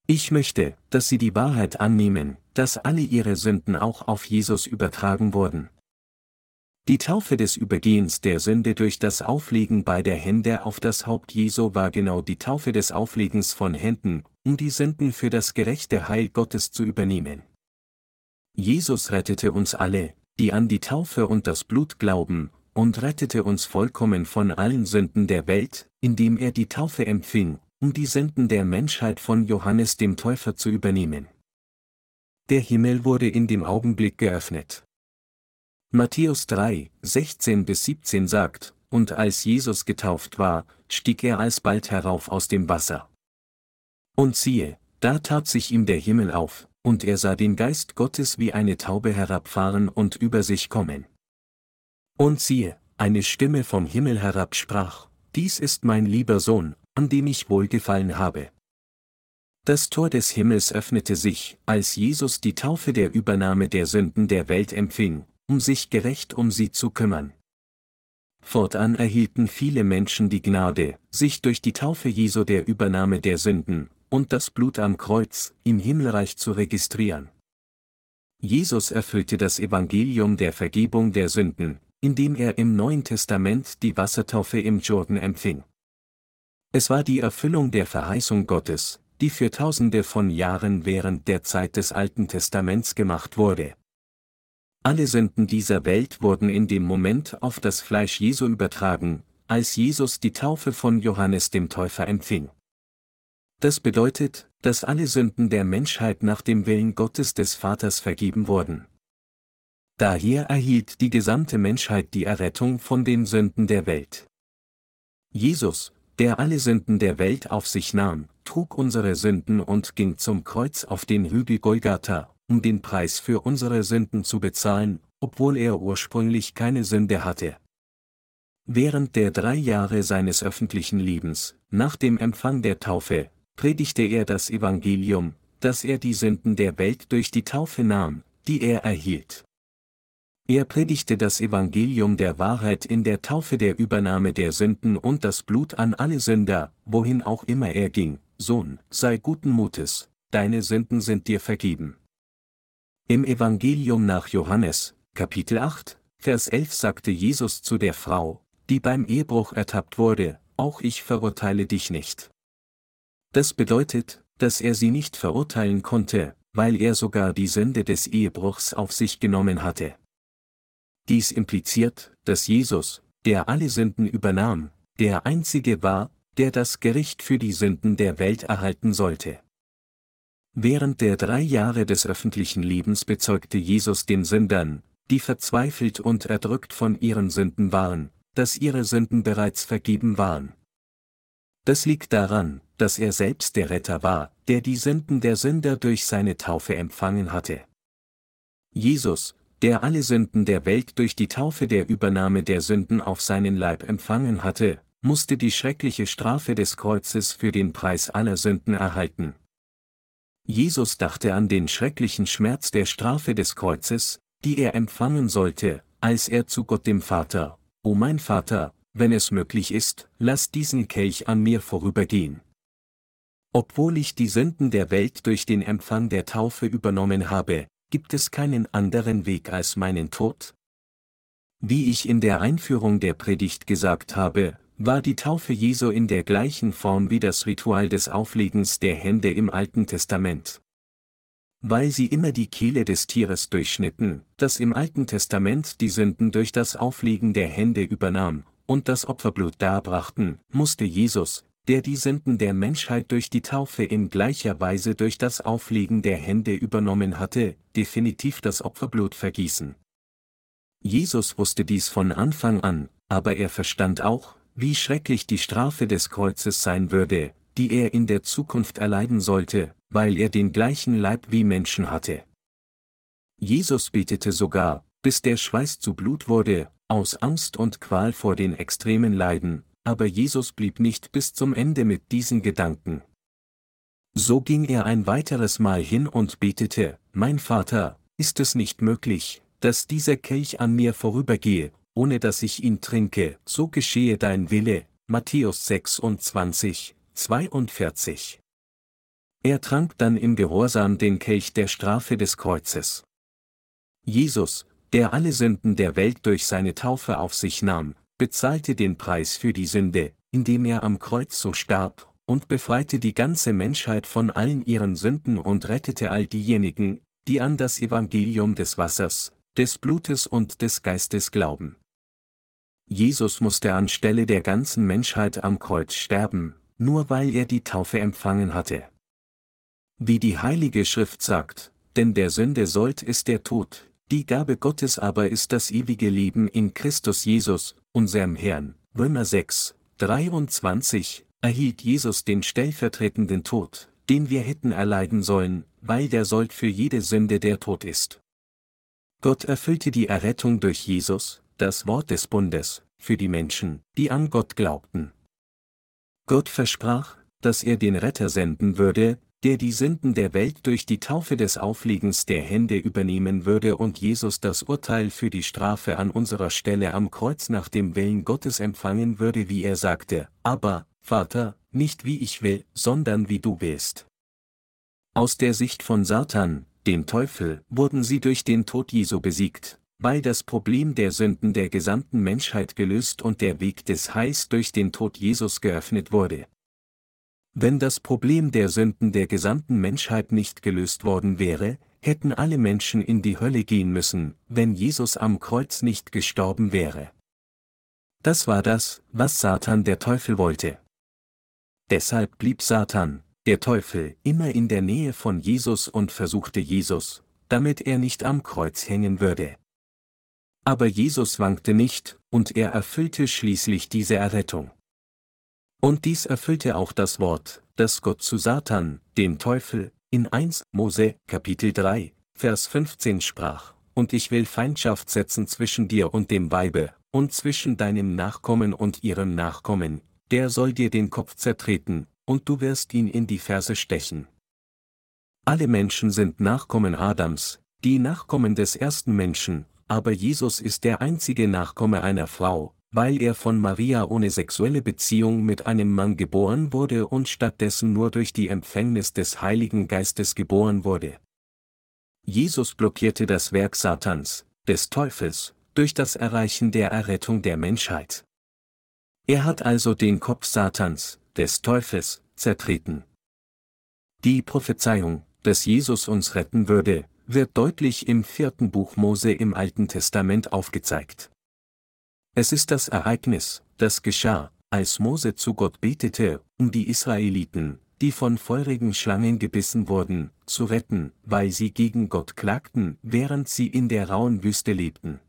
Ich möchte, dass Sie die Wahrheit annehmen, dass alle Ihre Sünden auch auf Jesus übertragen wurden. Die Taufe des Übergehens der Sünde durch das Auflegen beider Hände auf das Haupt Jesu war genau die Taufe des Auflegens von Händen, um die Sünden für das gerechte Heil Gottes zu übernehmen. Jesus rettete uns alle, die an die Taufe und das Blut glauben, und rettete uns vollkommen von allen Sünden der Welt, indem er die Taufe empfing, um die Sünden der Menschheit von Johannes dem Täufer zu übernehmen. Der Himmel wurde in dem Augenblick geöffnet. Matthäus 3, 16 bis 17 sagt, und als Jesus getauft war, stieg er alsbald herauf aus dem Wasser. Und siehe, da tat sich ihm der Himmel auf, und er sah den Geist Gottes wie eine Taube herabfahren und über sich kommen. Und siehe, eine Stimme vom Himmel herab sprach, Dies ist mein lieber Sohn, an dem ich wohlgefallen habe. Das Tor des Himmels öffnete sich, als Jesus die Taufe der Übernahme der Sünden der Welt empfing, um sich gerecht um sie zu kümmern. Fortan erhielten viele Menschen die Gnade, sich durch die Taufe Jesu der Übernahme der Sünden, und das Blut am Kreuz, im Himmelreich zu registrieren. Jesus erfüllte das Evangelium der Vergebung der Sünden, indem er im Neuen Testament die Wassertaufe im Jordan empfing. Es war die Erfüllung der Verheißung Gottes, die für tausende von Jahren während der Zeit des Alten Testaments gemacht wurde. Alle Sünden dieser Welt wurden in dem Moment auf das Fleisch Jesu übertragen, als Jesus die Taufe von Johannes dem Täufer empfing. Das bedeutet, dass alle Sünden der Menschheit nach dem Willen Gottes des Vaters vergeben wurden. Daher erhielt die gesamte Menschheit die Errettung von den Sünden der Welt. Jesus, der alle Sünden der Welt auf sich nahm, trug unsere Sünden und ging zum Kreuz auf den Hügel Golgatha, um den Preis für unsere Sünden zu bezahlen, obwohl er ursprünglich keine Sünde hatte. Während der drei Jahre seines öffentlichen Lebens, nach dem Empfang der Taufe, predigte er das Evangelium, dass er die Sünden der Welt durch die Taufe nahm, die er erhielt. Er predigte das Evangelium der Wahrheit in der Taufe der Übernahme der Sünden und das Blut an alle Sünder, wohin auch immer er ging, Sohn, sei guten Mutes, deine Sünden sind dir vergeben. Im Evangelium nach Johannes, Kapitel 8, Vers 11 sagte Jesus zu der Frau, die beim Ehebruch ertappt wurde, auch ich verurteile dich nicht. Das bedeutet, dass er sie nicht verurteilen konnte, weil er sogar die Sünde des Ehebruchs auf sich genommen hatte. Dies impliziert, dass Jesus, der alle Sünden übernahm, der einzige war, der das Gericht für die Sünden der Welt erhalten sollte. Während der drei Jahre des öffentlichen Lebens bezeugte Jesus den Sündern, die verzweifelt und erdrückt von ihren Sünden waren, dass ihre Sünden bereits vergeben waren. Das liegt daran, dass er selbst der Retter war, der die Sünden der Sünder durch seine Taufe empfangen hatte. Jesus, der alle Sünden der Welt durch die Taufe der Übernahme der Sünden auf seinen Leib empfangen hatte, musste die schreckliche Strafe des Kreuzes für den Preis aller Sünden erhalten. Jesus dachte an den schrecklichen Schmerz der Strafe des Kreuzes, die er empfangen sollte, als er zu Gott dem Vater, O mein Vater, wenn es möglich ist, lass diesen Kelch an mir vorübergehen. Obwohl ich die Sünden der Welt durch den Empfang der Taufe übernommen habe, gibt es keinen anderen Weg als meinen Tod? Wie ich in der Einführung der Predigt gesagt habe, war die Taufe Jesu in der gleichen Form wie das Ritual des Auflegens der Hände im Alten Testament. Weil sie immer die Kehle des Tieres durchschnitten, das im Alten Testament die Sünden durch das Auflegen der Hände übernahm, und das Opferblut darbrachten, musste Jesus, der die Sünden der Menschheit durch die Taufe in gleicher Weise durch das Auflegen der Hände übernommen hatte, definitiv das Opferblut vergießen. Jesus wusste dies von Anfang an, aber er verstand auch, wie schrecklich die Strafe des Kreuzes sein würde, die er in der Zukunft erleiden sollte, weil er den gleichen Leib wie Menschen hatte. Jesus betete sogar, bis der Schweiß zu Blut wurde, aus Angst und Qual vor den extremen Leiden, aber Jesus blieb nicht bis zum Ende mit diesen Gedanken. So ging er ein weiteres Mal hin und betete, Mein Vater, ist es nicht möglich, dass dieser Kelch an mir vorübergehe, ohne dass ich ihn trinke, so geschehe dein Wille. Matthäus 26, 42. Er trank dann im Gehorsam den Kelch der Strafe des Kreuzes. Jesus, der alle Sünden der Welt durch seine Taufe auf sich nahm, bezahlte den Preis für die Sünde, indem er am Kreuz so starb, und befreite die ganze Menschheit von allen ihren Sünden und rettete all diejenigen, die an das Evangelium des Wassers, des Blutes und des Geistes glauben. Jesus musste anstelle der ganzen Menschheit am Kreuz sterben, nur weil er die Taufe empfangen hatte. Wie die Heilige Schrift sagt, denn der Sünde sollt ist der Tod, die Gabe Gottes aber ist das ewige Leben in Christus Jesus, unserem Herrn. Römer 6, 23, erhielt Jesus den stellvertretenden Tod, den wir hätten erleiden sollen, weil der Sold für jede Sünde der Tod ist. Gott erfüllte die Errettung durch Jesus, das Wort des Bundes, für die Menschen, die an Gott glaubten. Gott versprach, dass er den Retter senden würde, der die Sünden der Welt durch die Taufe des Aufliegens der Hände übernehmen würde und Jesus das Urteil für die Strafe an unserer Stelle am Kreuz nach dem Willen Gottes empfangen würde, wie er sagte, aber, Vater, nicht wie ich will, sondern wie du willst. Aus der Sicht von Satan, dem Teufel, wurden sie durch den Tod Jesu besiegt, weil das Problem der Sünden der gesamten Menschheit gelöst und der Weg des Heils durch den Tod Jesus geöffnet wurde. Wenn das Problem der Sünden der gesamten Menschheit nicht gelöst worden wäre, hätten alle Menschen in die Hölle gehen müssen, wenn Jesus am Kreuz nicht gestorben wäre. Das war das, was Satan der Teufel wollte. Deshalb blieb Satan, der Teufel, immer in der Nähe von Jesus und versuchte Jesus, damit er nicht am Kreuz hängen würde. Aber Jesus wankte nicht, und er erfüllte schließlich diese Errettung. Und dies erfüllte auch das Wort, das Gott zu Satan, dem Teufel, in 1 Mose, Kapitel 3, Vers 15 sprach, und ich will Feindschaft setzen zwischen dir und dem Weibe, und zwischen deinem Nachkommen und ihrem Nachkommen, der soll dir den Kopf zertreten, und du wirst ihn in die Ferse stechen. Alle Menschen sind Nachkommen Adams, die Nachkommen des ersten Menschen, aber Jesus ist der einzige Nachkomme einer Frau, weil er von Maria ohne sexuelle Beziehung mit einem Mann geboren wurde und stattdessen nur durch die Empfängnis des Heiligen Geistes geboren wurde. Jesus blockierte das Werk Satans, des Teufels, durch das Erreichen der Errettung der Menschheit. Er hat also den Kopf Satans, des Teufels, zertreten. Die Prophezeiung, dass Jesus uns retten würde, wird deutlich im vierten Buch Mose im Alten Testament aufgezeigt. Es ist das Ereignis, das geschah, als Mose zu Gott betete, um die Israeliten, die von feurigen Schlangen gebissen wurden, zu retten, weil sie gegen Gott klagten, während sie in der rauen Wüste lebten.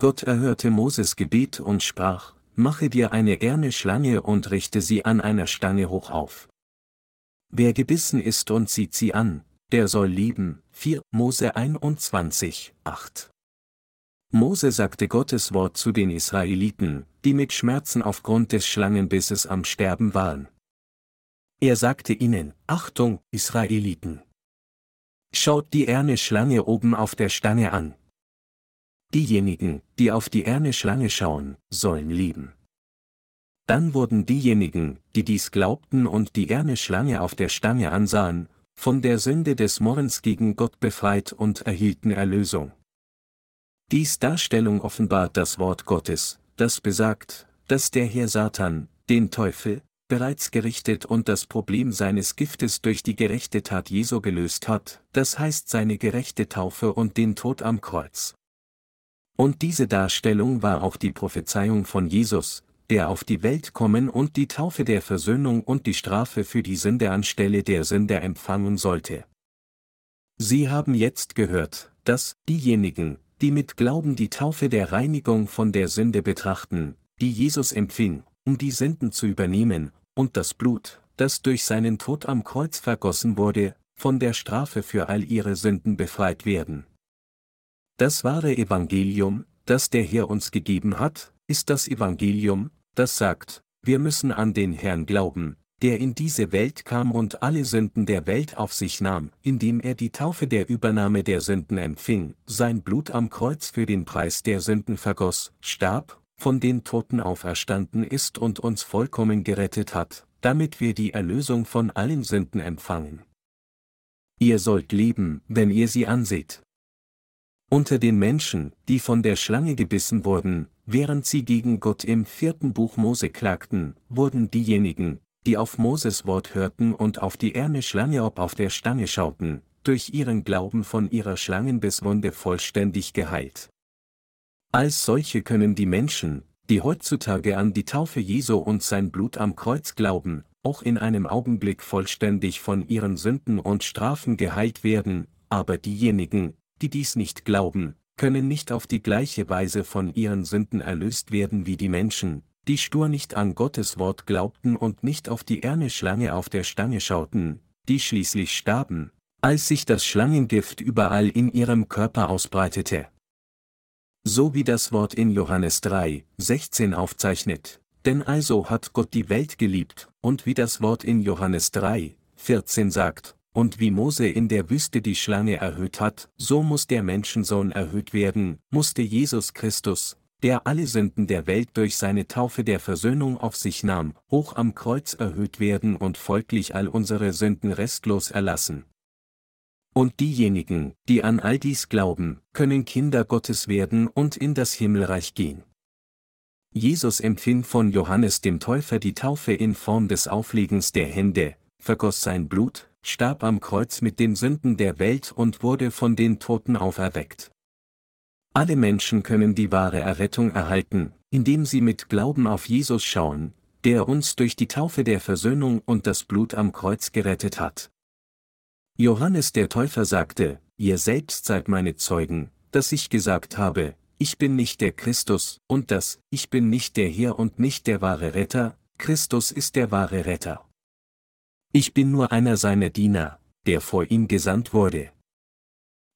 Gott erhörte Moses Gebet und sprach, Mache dir eine erne Schlange und richte sie an einer Stange hoch auf. Wer gebissen ist und zieht sie an, der soll leben. 4 Mose 21, 8. Mose sagte Gottes Wort zu den Israeliten, die mit Schmerzen aufgrund des Schlangenbisses am Sterben waren. Er sagte ihnen, Achtung, Israeliten! Schaut die erne Schlange oben auf der Stange an. Diejenigen, die auf die erne Schlange schauen, sollen leben. Dann wurden diejenigen, die dies glaubten und die erne Schlange auf der Stange ansahen, von der Sünde des Morrens gegen Gott befreit und erhielten Erlösung. Dies Darstellung offenbart das Wort Gottes, das besagt, dass der Herr Satan, den Teufel, bereits gerichtet und das Problem seines Giftes durch die gerechte Tat Jesu gelöst hat, das heißt seine gerechte Taufe und den Tod am Kreuz. Und diese Darstellung war auch die Prophezeiung von Jesus, der auf die Welt kommen und die Taufe der Versöhnung und die Strafe für die Sünde anstelle der Sünde empfangen sollte. Sie haben jetzt gehört, dass diejenigen, die mit Glauben die Taufe der Reinigung von der Sünde betrachten, die Jesus empfing, um die Sünden zu übernehmen, und das Blut, das durch seinen Tod am Kreuz vergossen wurde, von der Strafe für all ihre Sünden befreit werden. Das wahre Evangelium, das der Herr uns gegeben hat, ist das Evangelium, das sagt, wir müssen an den Herrn glauben, der in diese Welt kam und alle Sünden der Welt auf sich nahm, indem er die Taufe der Übernahme der Sünden empfing, sein Blut am Kreuz für den Preis der Sünden vergoss, starb von den Toten auferstanden ist und uns vollkommen gerettet hat, damit wir die Erlösung von allen Sünden empfangen. Ihr sollt leben, wenn ihr sie anseht. Unter den Menschen, die von der Schlange gebissen wurden, während sie gegen Gott im vierten Buch Mose klagten, wurden diejenigen, die auf Moses Wort hörten und auf die erne Schlange ob auf der Stange schauten, durch ihren Glauben von ihrer Schlangenbisswunde vollständig geheilt. Als solche können die Menschen, die heutzutage an die Taufe Jesu und sein Blut am Kreuz glauben, auch in einem Augenblick vollständig von ihren Sünden und Strafen geheilt werden, aber diejenigen, die dies nicht glauben, können nicht auf die gleiche Weise von ihren Sünden erlöst werden wie die Menschen, die stur nicht an Gottes Wort glaubten und nicht auf die erne Schlange auf der Stange schauten, die schließlich starben, als sich das Schlangengift überall in ihrem Körper ausbreitete. So wie das Wort in Johannes 3, 16 aufzeichnet, denn also hat Gott die Welt geliebt, und wie das Wort in Johannes 3, 14 sagt, und wie Mose in der Wüste die Schlange erhöht hat, so muss der Menschensohn erhöht werden, musste Jesus Christus, der alle Sünden der Welt durch seine Taufe der Versöhnung auf sich nahm, hoch am Kreuz erhöht werden und folglich all unsere Sünden restlos erlassen. Und diejenigen, die an all dies glauben, können Kinder Gottes werden und in das Himmelreich gehen. Jesus empfing von Johannes dem Täufer die Taufe in Form des Auflegens der Hände, vergoss sein Blut, starb am Kreuz mit den Sünden der Welt und wurde von den Toten auferweckt. Alle Menschen können die wahre Errettung erhalten, indem sie mit Glauben auf Jesus schauen, der uns durch die Taufe der Versöhnung und das Blut am Kreuz gerettet hat. Johannes der Täufer sagte, ihr selbst seid meine Zeugen, dass ich gesagt habe, ich bin nicht der Christus, und dass, ich bin nicht der Herr und nicht der wahre Retter, Christus ist der wahre Retter. Ich bin nur einer seiner Diener, der vor ihm gesandt wurde.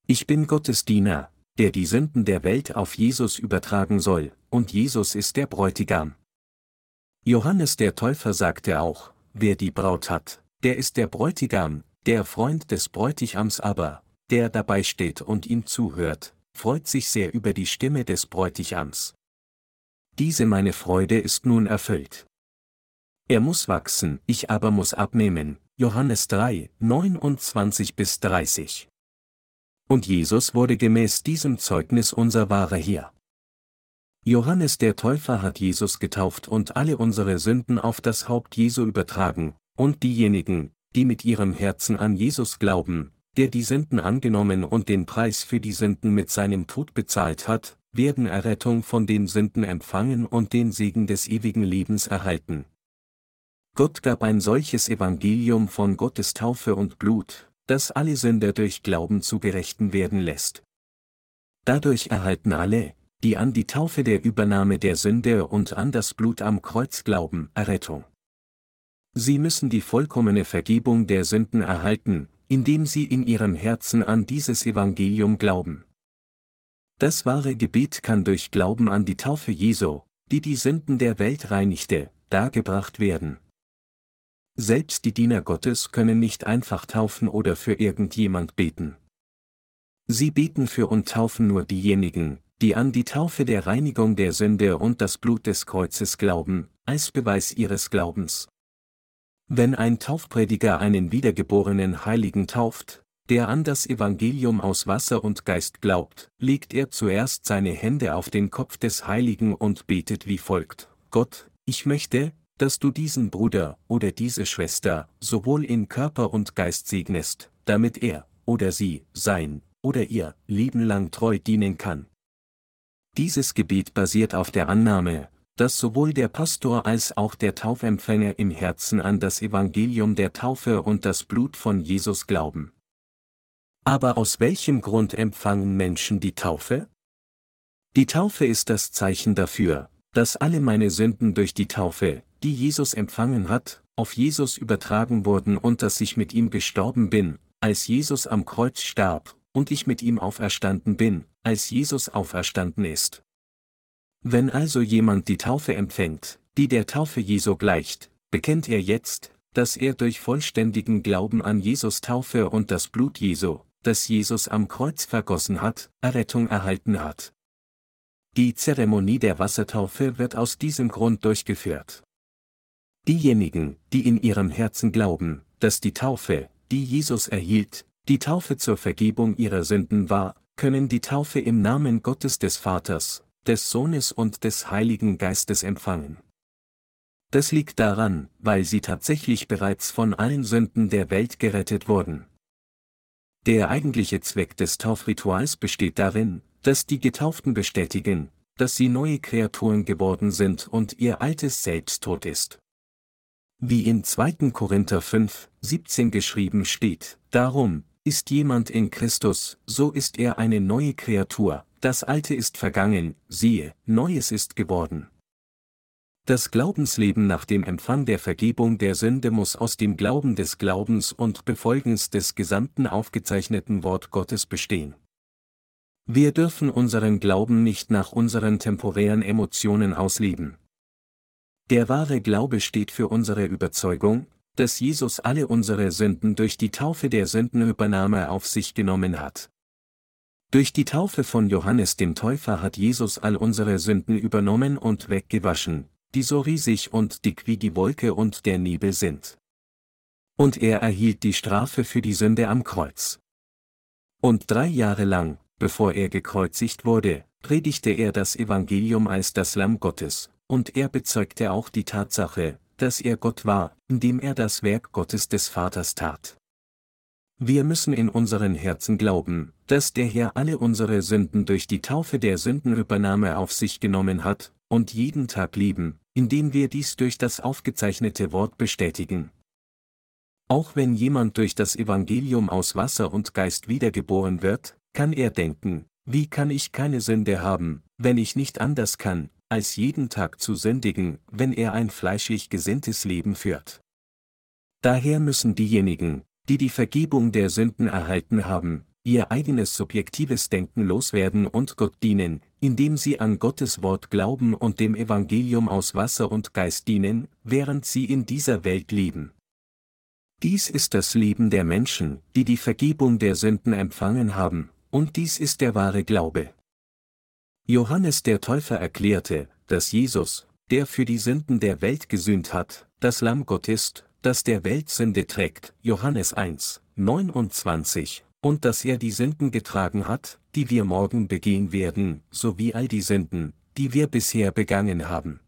Ich bin Gottes Diener, der die Sünden der Welt auf Jesus übertragen soll, und Jesus ist der Bräutigam. Johannes der Täufer sagte auch, wer die Braut hat, der ist der Bräutigam, der Freund des Bräutigams aber, der dabei steht und ihm zuhört, freut sich sehr über die Stimme des Bräutigams. Diese meine Freude ist nun erfüllt. Er muss wachsen, ich aber muss abnehmen. Johannes 3, 29 bis 30. Und Jesus wurde gemäß diesem Zeugnis unser wahrer Herr. Johannes der Täufer hat Jesus getauft und alle unsere Sünden auf das Haupt Jesu übertragen, und diejenigen, die mit ihrem Herzen an Jesus glauben, der die Sünden angenommen und den Preis für die Sünden mit seinem Tod bezahlt hat, werden Errettung von den Sünden empfangen und den Segen des ewigen Lebens erhalten. Gott gab ein solches Evangelium von Gottes Taufe und Blut, das alle Sünder durch Glauben zu Gerechten werden lässt. Dadurch erhalten alle, die an die Taufe der Übernahme der Sünde und an das Blut am Kreuz glauben, Errettung. Sie müssen die vollkommene Vergebung der Sünden erhalten, indem sie in ihrem Herzen an dieses Evangelium glauben. Das wahre Gebet kann durch Glauben an die Taufe Jesu, die die Sünden der Welt reinigte, dargebracht werden. Selbst die Diener Gottes können nicht einfach taufen oder für irgendjemand beten. Sie beten für und taufen nur diejenigen, die an die Taufe der Reinigung der Sünde und das Blut des Kreuzes glauben, als Beweis ihres Glaubens. Wenn ein Taufprediger einen wiedergeborenen Heiligen tauft, der an das Evangelium aus Wasser und Geist glaubt, legt er zuerst seine Hände auf den Kopf des Heiligen und betet wie folgt, Gott, ich möchte, dass du diesen Bruder oder diese Schwester sowohl in Körper und Geist segnest, damit er, oder sie, sein, oder ihr, Leben lang treu dienen kann. Dieses Gebet basiert auf der Annahme, dass sowohl der Pastor als auch der Taufempfänger im Herzen an das Evangelium der Taufe und das Blut von Jesus glauben. Aber aus welchem Grund empfangen Menschen die Taufe? Die Taufe ist das Zeichen dafür, dass alle meine Sünden durch die Taufe, die Jesus empfangen hat, auf Jesus übertragen wurden und dass ich mit ihm gestorben bin, als Jesus am Kreuz starb, und ich mit ihm auferstanden bin, als Jesus auferstanden ist. Wenn also jemand die Taufe empfängt, die der Taufe Jesu gleicht, bekennt er jetzt, dass er durch vollständigen Glauben an Jesus Taufe und das Blut Jesu, das Jesus am Kreuz vergossen hat, Errettung erhalten hat. Die Zeremonie der Wassertaufe wird aus diesem Grund durchgeführt. Diejenigen, die in ihrem Herzen glauben, dass die Taufe, die Jesus erhielt, die Taufe zur Vergebung ihrer Sünden war, können die Taufe im Namen Gottes des Vaters, des Sohnes und des Heiligen Geistes empfangen. Das liegt daran, weil sie tatsächlich bereits von allen Sünden der Welt gerettet wurden. Der eigentliche Zweck des Taufrituals besteht darin, dass die Getauften bestätigen, dass sie neue Kreaturen geworden sind und ihr altes Selbst tot ist. Wie in 2. Korinther 5, 17 geschrieben steht, darum, ist jemand in Christus, so ist er eine neue Kreatur, das Alte ist vergangen, siehe, Neues ist geworden. Das Glaubensleben nach dem Empfang der Vergebung der Sünde muss aus dem Glauben des Glaubens und Befolgens des gesamten aufgezeichneten Wort Gottes bestehen. Wir dürfen unseren Glauben nicht nach unseren temporären Emotionen ausleben. Der wahre Glaube steht für unsere Überzeugung, dass Jesus alle unsere Sünden durch die Taufe der Sündenübernahme auf sich genommen hat. Durch die Taufe von Johannes dem Täufer hat Jesus all unsere Sünden übernommen und weggewaschen, die so riesig und dick wie die Wolke und der Nebel sind. Und er erhielt die Strafe für die Sünde am Kreuz. Und drei Jahre lang, bevor er gekreuzigt wurde, predigte er das Evangelium als das Lamm Gottes, und er bezeugte auch die Tatsache, dass er Gott war, indem er das Werk Gottes des Vaters tat. Wir müssen in unseren Herzen glauben, dass der Herr alle unsere Sünden durch die Taufe der Sündenübernahme auf sich genommen hat, und jeden Tag lieben, indem wir dies durch das aufgezeichnete Wort bestätigen. Auch wenn jemand durch das Evangelium aus Wasser und Geist wiedergeboren wird, kann er denken, wie kann ich keine Sünde haben, wenn ich nicht anders kann, als jeden Tag zu sündigen, wenn er ein fleischlich gesinntes Leben führt. Daher müssen diejenigen, die die Vergebung der Sünden erhalten haben, ihr eigenes subjektives Denken loswerden und Gott dienen, indem sie an Gottes Wort glauben und dem Evangelium aus Wasser und Geist dienen, während sie in dieser Welt leben. Dies ist das Leben der Menschen, die die Vergebung der Sünden empfangen haben, und dies ist der wahre Glaube. Johannes der Täufer erklärte, dass Jesus, der für die Sünden der Welt gesühnt hat, das Lamm Gott ist, das der Welt Sünde trägt, Johannes 1, 29, und dass er die Sünden getragen hat, die wir morgen begehen werden, sowie all die Sünden, die wir bisher begangen haben.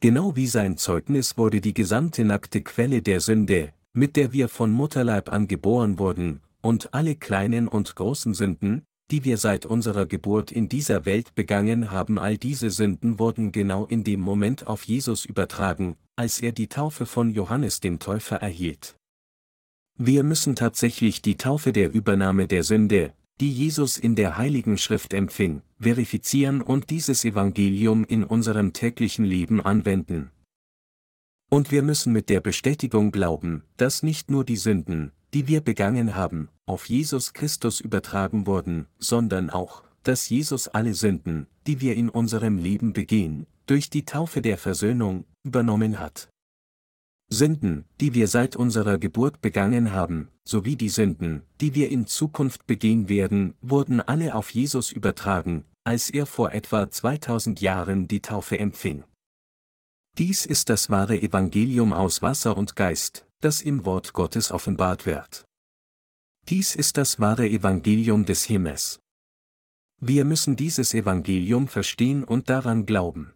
Genau wie sein Zeugnis wurde die gesamte nackte Quelle der Sünde, mit der wir von Mutterleib an geboren wurden, und alle kleinen und großen Sünden, die wir seit unserer Geburt in dieser Welt begangen haben, all diese Sünden wurden genau in dem Moment auf Jesus übertragen, als er die Taufe von Johannes dem Täufer erhielt. Wir müssen tatsächlich die Taufe der Übernahme der Sünde, die Jesus in der Heiligen Schrift empfing, verifizieren und dieses Evangelium in unserem täglichen Leben anwenden. Und wir müssen mit der Bestätigung glauben, dass nicht nur die Sünden, die wir begangen haben, auf Jesus Christus übertragen wurden, sondern auch, dass Jesus alle Sünden, die wir in unserem Leben begehen, durch die Taufe der Versöhnung, übernommen hat. Sünden, die wir seit unserer Geburt begangen haben, sowie die Sünden, die wir in Zukunft begehen werden, wurden alle auf Jesus übertragen, als er vor etwa 2000 Jahren die Taufe empfing. Dies ist das wahre Evangelium aus Wasser und Geist, das im Wort Gottes offenbart wird. Dies ist das wahre Evangelium des Himmels. Wir müssen dieses Evangelium verstehen und daran glauben.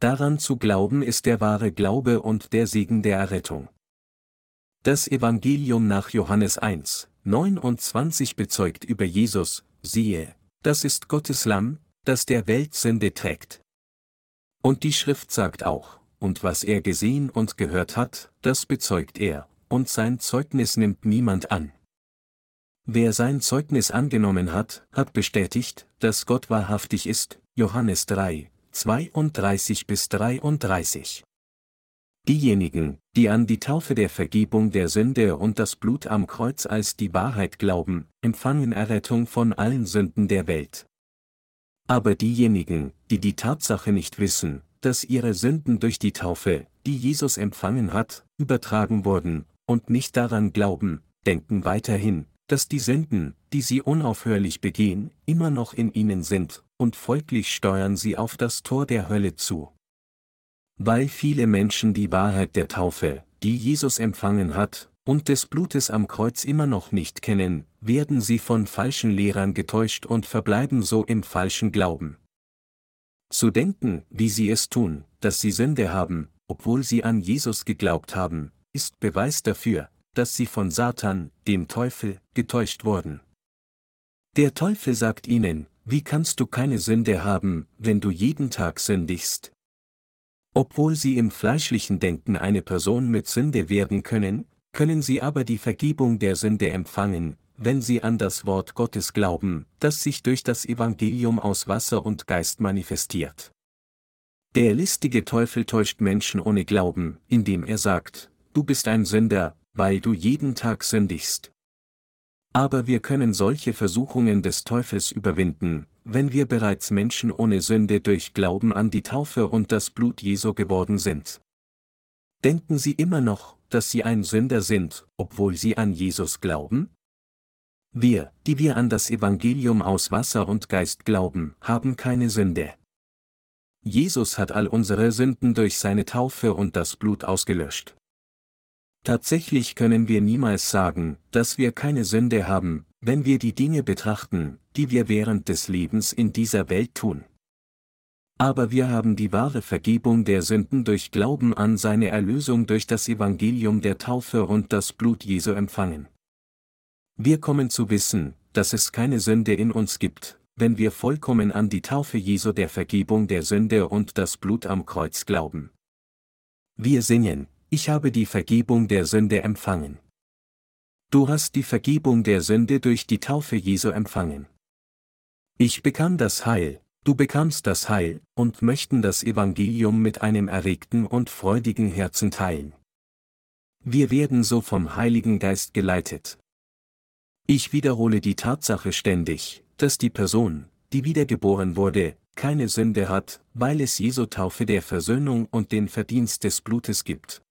Daran zu glauben ist der wahre Glaube und der Segen der Errettung. Das Evangelium nach Johannes 1, 29 bezeugt über Jesus, siehe, das ist Gottes Lamm, das der Welt Sünde trägt. Und die Schrift sagt auch, und was er gesehen und gehört hat, das bezeugt er, und sein Zeugnis nimmt niemand an. Wer sein Zeugnis angenommen hat, hat bestätigt, dass Gott wahrhaftig ist, Johannes 3, 32 bis 33. Diejenigen, die an die Taufe der Vergebung der Sünde und das Blut am Kreuz als die Wahrheit glauben, empfangen Errettung von allen Sünden der Welt. Aber diejenigen, die die Tatsache nicht wissen, dass ihre Sünden durch die Taufe, die Jesus empfangen hat, übertragen wurden, und nicht daran glauben, denken weiterhin, dass die Sünden, die sie unaufhörlich begehen, immer noch in ihnen sind, und folglich steuern sie auf das Tor der Hölle zu. Weil viele Menschen die Wahrheit der Taufe, die Jesus empfangen hat, und des Blutes am Kreuz immer noch nicht kennen, werden sie von falschen Lehrern getäuscht und verbleiben so im falschen Glauben. Zu denken, wie sie es tun, dass sie Sünde haben, obwohl sie an Jesus geglaubt haben, ist Beweis dafür, dass sie von Satan, dem Teufel, getäuscht wurden. Der Teufel sagt ihnen, wie kannst du keine Sünde haben, wenn du jeden Tag sündigst? Obwohl sie im fleischlichen Denken eine Person mit Sünde werden können, können sie aber die Vergebung der Sünde empfangen, wenn sie an das Wort Gottes glauben, das sich durch das Evangelium aus Wasser und Geist manifestiert. Der listige Teufel täuscht Menschen ohne Glauben, indem er sagt, du bist ein Sünder, weil du jeden Tag sündigst. Aber wir können solche Versuchungen des Teufels überwinden, wenn wir bereits Menschen ohne Sünde durch Glauben an die Taufe und das Blut Jesu geworden sind. Denken Sie immer noch, dass Sie ein Sünder sind, obwohl Sie an Jesus glauben? Wir, die wir an das Evangelium aus Wasser und Geist glauben, haben keine Sünde. Jesus hat all unsere Sünden durch seine Taufe und das Blut ausgelöscht. Tatsächlich können wir niemals sagen, dass wir keine Sünde haben, wenn wir die Dinge betrachten, die wir während des Lebens in dieser Welt tun. Aber wir haben die wahre Vergebung der Sünden durch Glauben an seine Erlösung durch das Evangelium der Taufe und das Blut Jesu empfangen. Wir kommen zu wissen, dass es keine Sünde in uns gibt, wenn wir vollkommen an die Taufe Jesu der Vergebung der Sünde und das Blut am Kreuz glauben. Wir singen, ich habe die Vergebung der Sünde empfangen. Du hast die Vergebung der Sünde durch die Taufe Jesu empfangen. Ich bekam das Heil, du bekamst das Heil, und möchten das Evangelium mit einem erregten und freudigen Herzen teilen. Wir werden so vom Heiligen Geist geleitet, ich wiederhole die Tatsache ständig, dass die Person, die wiedergeboren wurde, keine Sünde hat, weil es Jesu Taufe der Versöhnung und den Verdienst des Blutes gibt.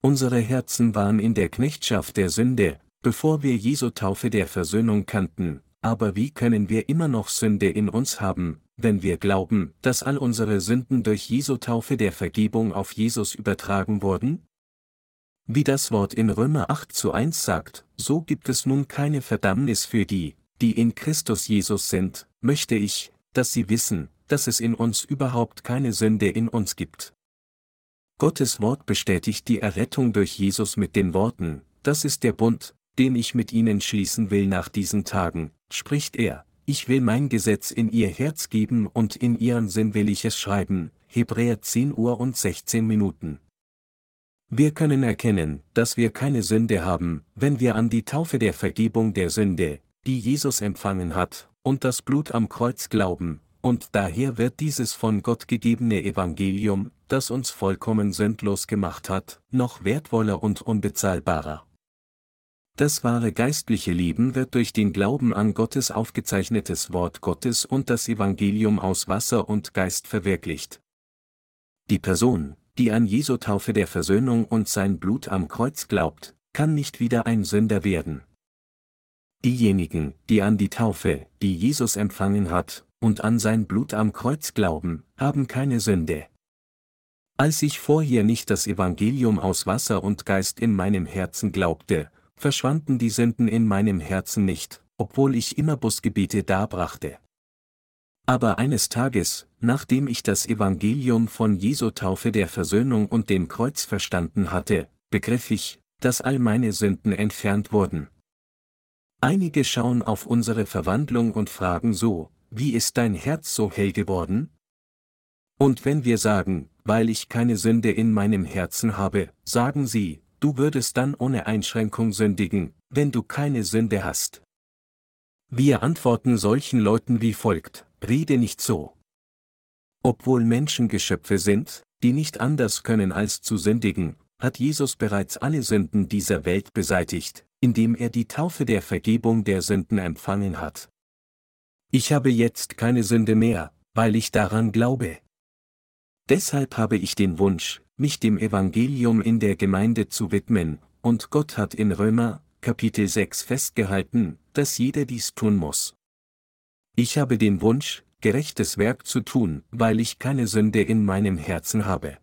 Unsere Herzen waren in der Knechtschaft der Sünde, bevor wir Jesu Taufe der Versöhnung kannten, aber wie können wir immer noch Sünde in uns haben, wenn wir glauben, dass all unsere Sünden durch Jesu Taufe der Vergebung auf Jesus übertragen wurden? Wie das Wort in Römer 8 zu 1 sagt, so gibt es nun keine Verdammnis für die, die in Christus Jesus sind, möchte ich, dass sie wissen, dass es in uns überhaupt keine Sünde in uns gibt. Gottes Wort bestätigt die Errettung durch Jesus mit den Worten, das ist der Bund, den ich mit ihnen schließen will nach diesen Tagen, spricht er, ich will mein Gesetz in ihr Herz geben und in ihren Sinn will ich es schreiben, Hebräer 10 Uhr und 16 Minuten. Wir können erkennen, dass wir keine Sünde haben, wenn wir an die Taufe der Vergebung der Sünde, die Jesus empfangen hat, und das Blut am Kreuz glauben, und daher wird dieses von Gott gegebene Evangelium, das uns vollkommen sündlos gemacht hat, noch wertvoller und unbezahlbarer. Das wahre geistliche Leben wird durch den Glauben an Gottes aufgezeichnetes Wort Gottes und das Evangelium aus Wasser und Geist verwirklicht. Die Person, die an Jesu Taufe der Versöhnung und sein Blut am Kreuz glaubt, kann nicht wieder ein Sünder werden. Diejenigen, die an die Taufe, die Jesus empfangen hat, und an sein Blut am Kreuz glauben, haben keine Sünde. Als ich vorher nicht das Evangelium aus Wasser und Geist in meinem Herzen glaubte, verschwanden die Sünden in meinem Herzen nicht, obwohl ich immer Busgebete darbrachte. Aber eines Tages, nachdem ich das Evangelium von Jesu Taufe der Versöhnung und dem Kreuz verstanden hatte, begriff ich, dass all meine Sünden entfernt wurden. Einige schauen auf unsere Verwandlung und fragen so, wie ist dein Herz so hell geworden? Und wenn wir sagen, weil ich keine Sünde in meinem Herzen habe, sagen sie, du würdest dann ohne Einschränkung sündigen, wenn du keine Sünde hast. Wir antworten solchen Leuten wie folgt, rede nicht so. Obwohl Menschen Geschöpfe sind, die nicht anders können als zu sündigen, hat Jesus bereits alle Sünden dieser Welt beseitigt, indem er die Taufe der Vergebung der Sünden empfangen hat. Ich habe jetzt keine Sünde mehr, weil ich daran glaube. Deshalb habe ich den Wunsch, mich dem Evangelium in der Gemeinde zu widmen, und Gott hat in Römer, Kapitel 6 festgehalten, dass jeder dies tun muss. Ich habe den Wunsch, gerechtes Werk zu tun, weil ich keine Sünde in meinem Herzen habe.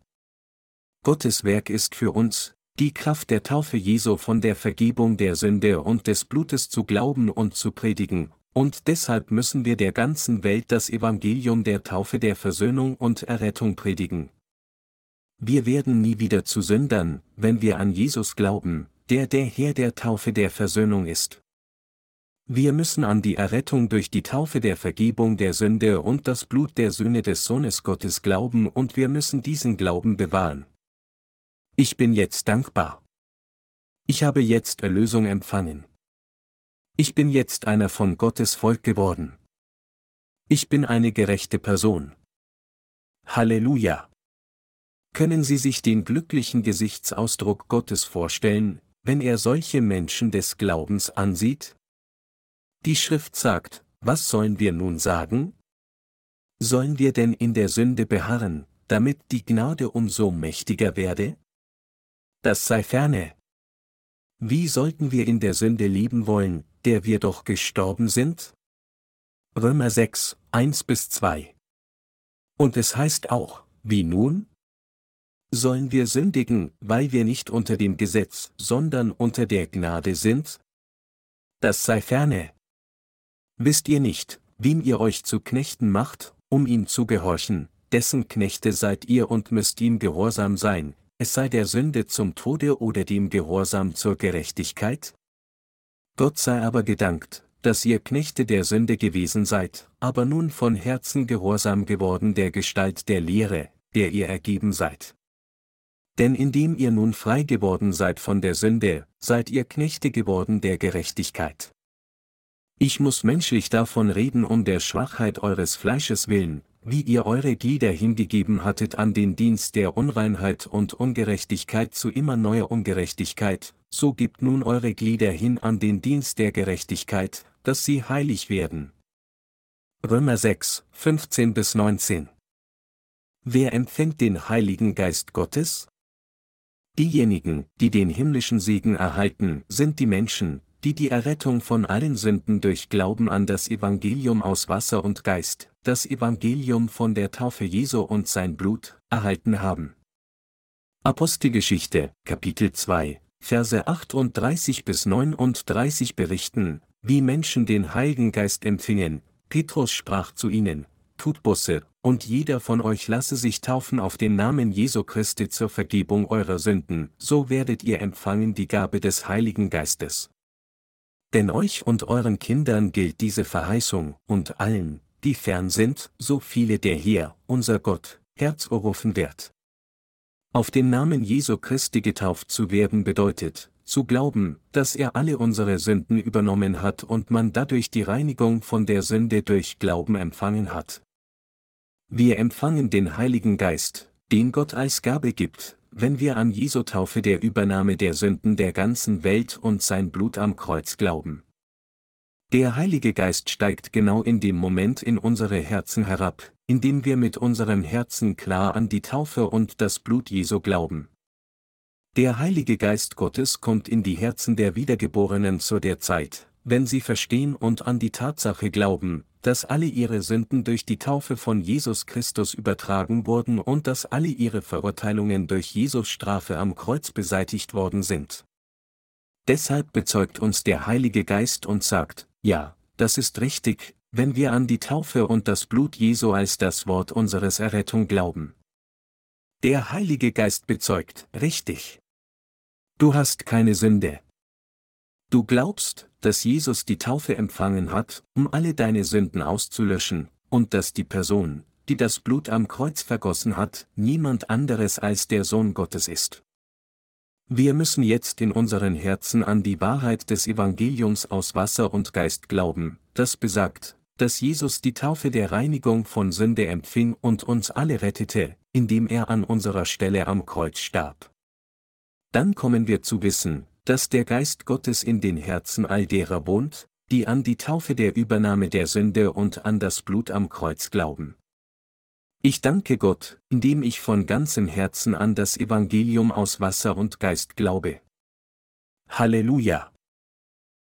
Gottes Werk ist für uns, die Kraft der Taufe Jesu von der Vergebung der Sünde und des Blutes zu glauben und zu predigen, und deshalb müssen wir der ganzen Welt das Evangelium der Taufe der Versöhnung und Errettung predigen. Wir werden nie wieder zu Sündern, wenn wir an Jesus glauben, der der Herr der Taufe der Versöhnung ist. Wir müssen an die Errettung durch die Taufe der Vergebung der Sünde und das Blut der Söhne des Sohnes Gottes glauben und wir müssen diesen Glauben bewahren. Ich bin jetzt dankbar. Ich habe jetzt Erlösung empfangen. Ich bin jetzt einer von Gottes Volk geworden. Ich bin eine gerechte Person. Halleluja. Können Sie sich den glücklichen Gesichtsausdruck Gottes vorstellen, wenn er solche Menschen des Glaubens ansieht? Die Schrift sagt, was sollen wir nun sagen? Sollen wir denn in der Sünde beharren, damit die Gnade umso mächtiger werde? das sei ferne. Wie sollten wir in der Sünde leben wollen, der wir doch gestorben sind? Römer 6, 1 bis 2. Und es heißt auch, wie nun? Sollen wir sündigen, weil wir nicht unter dem Gesetz, sondern unter der Gnade sind? Das sei ferne. Wisst ihr nicht, wem ihr euch zu Knechten macht, um ihm zu gehorchen, dessen Knechte seid ihr und müsst ihm gehorsam sein, es sei der Sünde zum Tode oder dem Gehorsam zur Gerechtigkeit? Gott sei aber gedankt, dass ihr Knechte der Sünde gewesen seid, aber nun von Herzen gehorsam geworden der Gestalt der Lehre, der ihr ergeben seid. Denn indem ihr nun frei geworden seid von der Sünde, seid ihr Knechte geworden der Gerechtigkeit. Ich muss menschlich davon reden um der Schwachheit eures Fleisches willen, wie ihr eure Glieder hingegeben hattet an den Dienst der Unreinheit und Ungerechtigkeit zu immer neuer Ungerechtigkeit, so gebt nun eure Glieder hin an den Dienst der Gerechtigkeit, dass sie heilig werden. Römer 6, 15 bis 19 Wer empfängt den Heiligen Geist Gottes? Diejenigen, die den himmlischen Segen erhalten, sind die Menschen, die die Errettung von allen Sünden durch Glauben an das Evangelium aus Wasser und Geist, das Evangelium von der Taufe Jesu und sein Blut, erhalten haben. Apostelgeschichte, Kapitel 2, Verse 38 bis 39 berichten, wie Menschen den Heiligen Geist empfingen, Petrus sprach zu ihnen, tut Busse, und jeder von euch lasse sich taufen auf den Namen Jesu Christi zur Vergebung eurer Sünden, so werdet ihr empfangen die Gabe des Heiligen Geistes. Denn euch und euren Kindern gilt diese Verheißung, und allen, die fern sind, so viele der hier, unser Gott, herzurufen wird. Auf den Namen Jesu Christi getauft zu werden bedeutet, zu glauben, dass er alle unsere Sünden übernommen hat und man dadurch die Reinigung von der Sünde durch Glauben empfangen hat. Wir empfangen den Heiligen Geist, den Gott als Gabe gibt, wenn wir an Jesu Taufe der Übernahme der Sünden der ganzen Welt und sein Blut am Kreuz glauben. Der Heilige Geist steigt genau in dem Moment in unsere Herzen herab, indem wir mit unserem Herzen klar an die Taufe und das Blut Jesu glauben. Der Heilige Geist Gottes kommt in die Herzen der Wiedergeborenen zu der Zeit, wenn sie verstehen und an die Tatsache glauben, dass alle ihre Sünden durch die Taufe von Jesus Christus übertragen wurden und dass alle ihre Verurteilungen durch Jesus Strafe am Kreuz beseitigt worden sind. Deshalb bezeugt uns der Heilige Geist und sagt, ja, das ist richtig, wenn wir an die Taufe und das Blut Jesu als das Wort unseres Errettung glauben. Der Heilige Geist bezeugt, richtig. Du hast keine Sünde. Du glaubst, dass Jesus die Taufe empfangen hat, um alle deine Sünden auszulöschen, und dass die Person, die das Blut am Kreuz vergossen hat, niemand anderes als der Sohn Gottes ist. Wir müssen jetzt in unseren Herzen an die Wahrheit des Evangeliums aus Wasser und Geist glauben, das besagt, dass Jesus die Taufe der Reinigung von Sünde empfing und uns alle rettete, indem er an unserer Stelle am Kreuz starb. Dann kommen wir zu wissen, dass der Geist Gottes in den Herzen all derer wohnt, die an die Taufe der Übernahme der Sünde und an das Blut am Kreuz glauben. Ich danke Gott, indem ich von ganzem Herzen an das Evangelium aus Wasser und Geist glaube. Halleluja!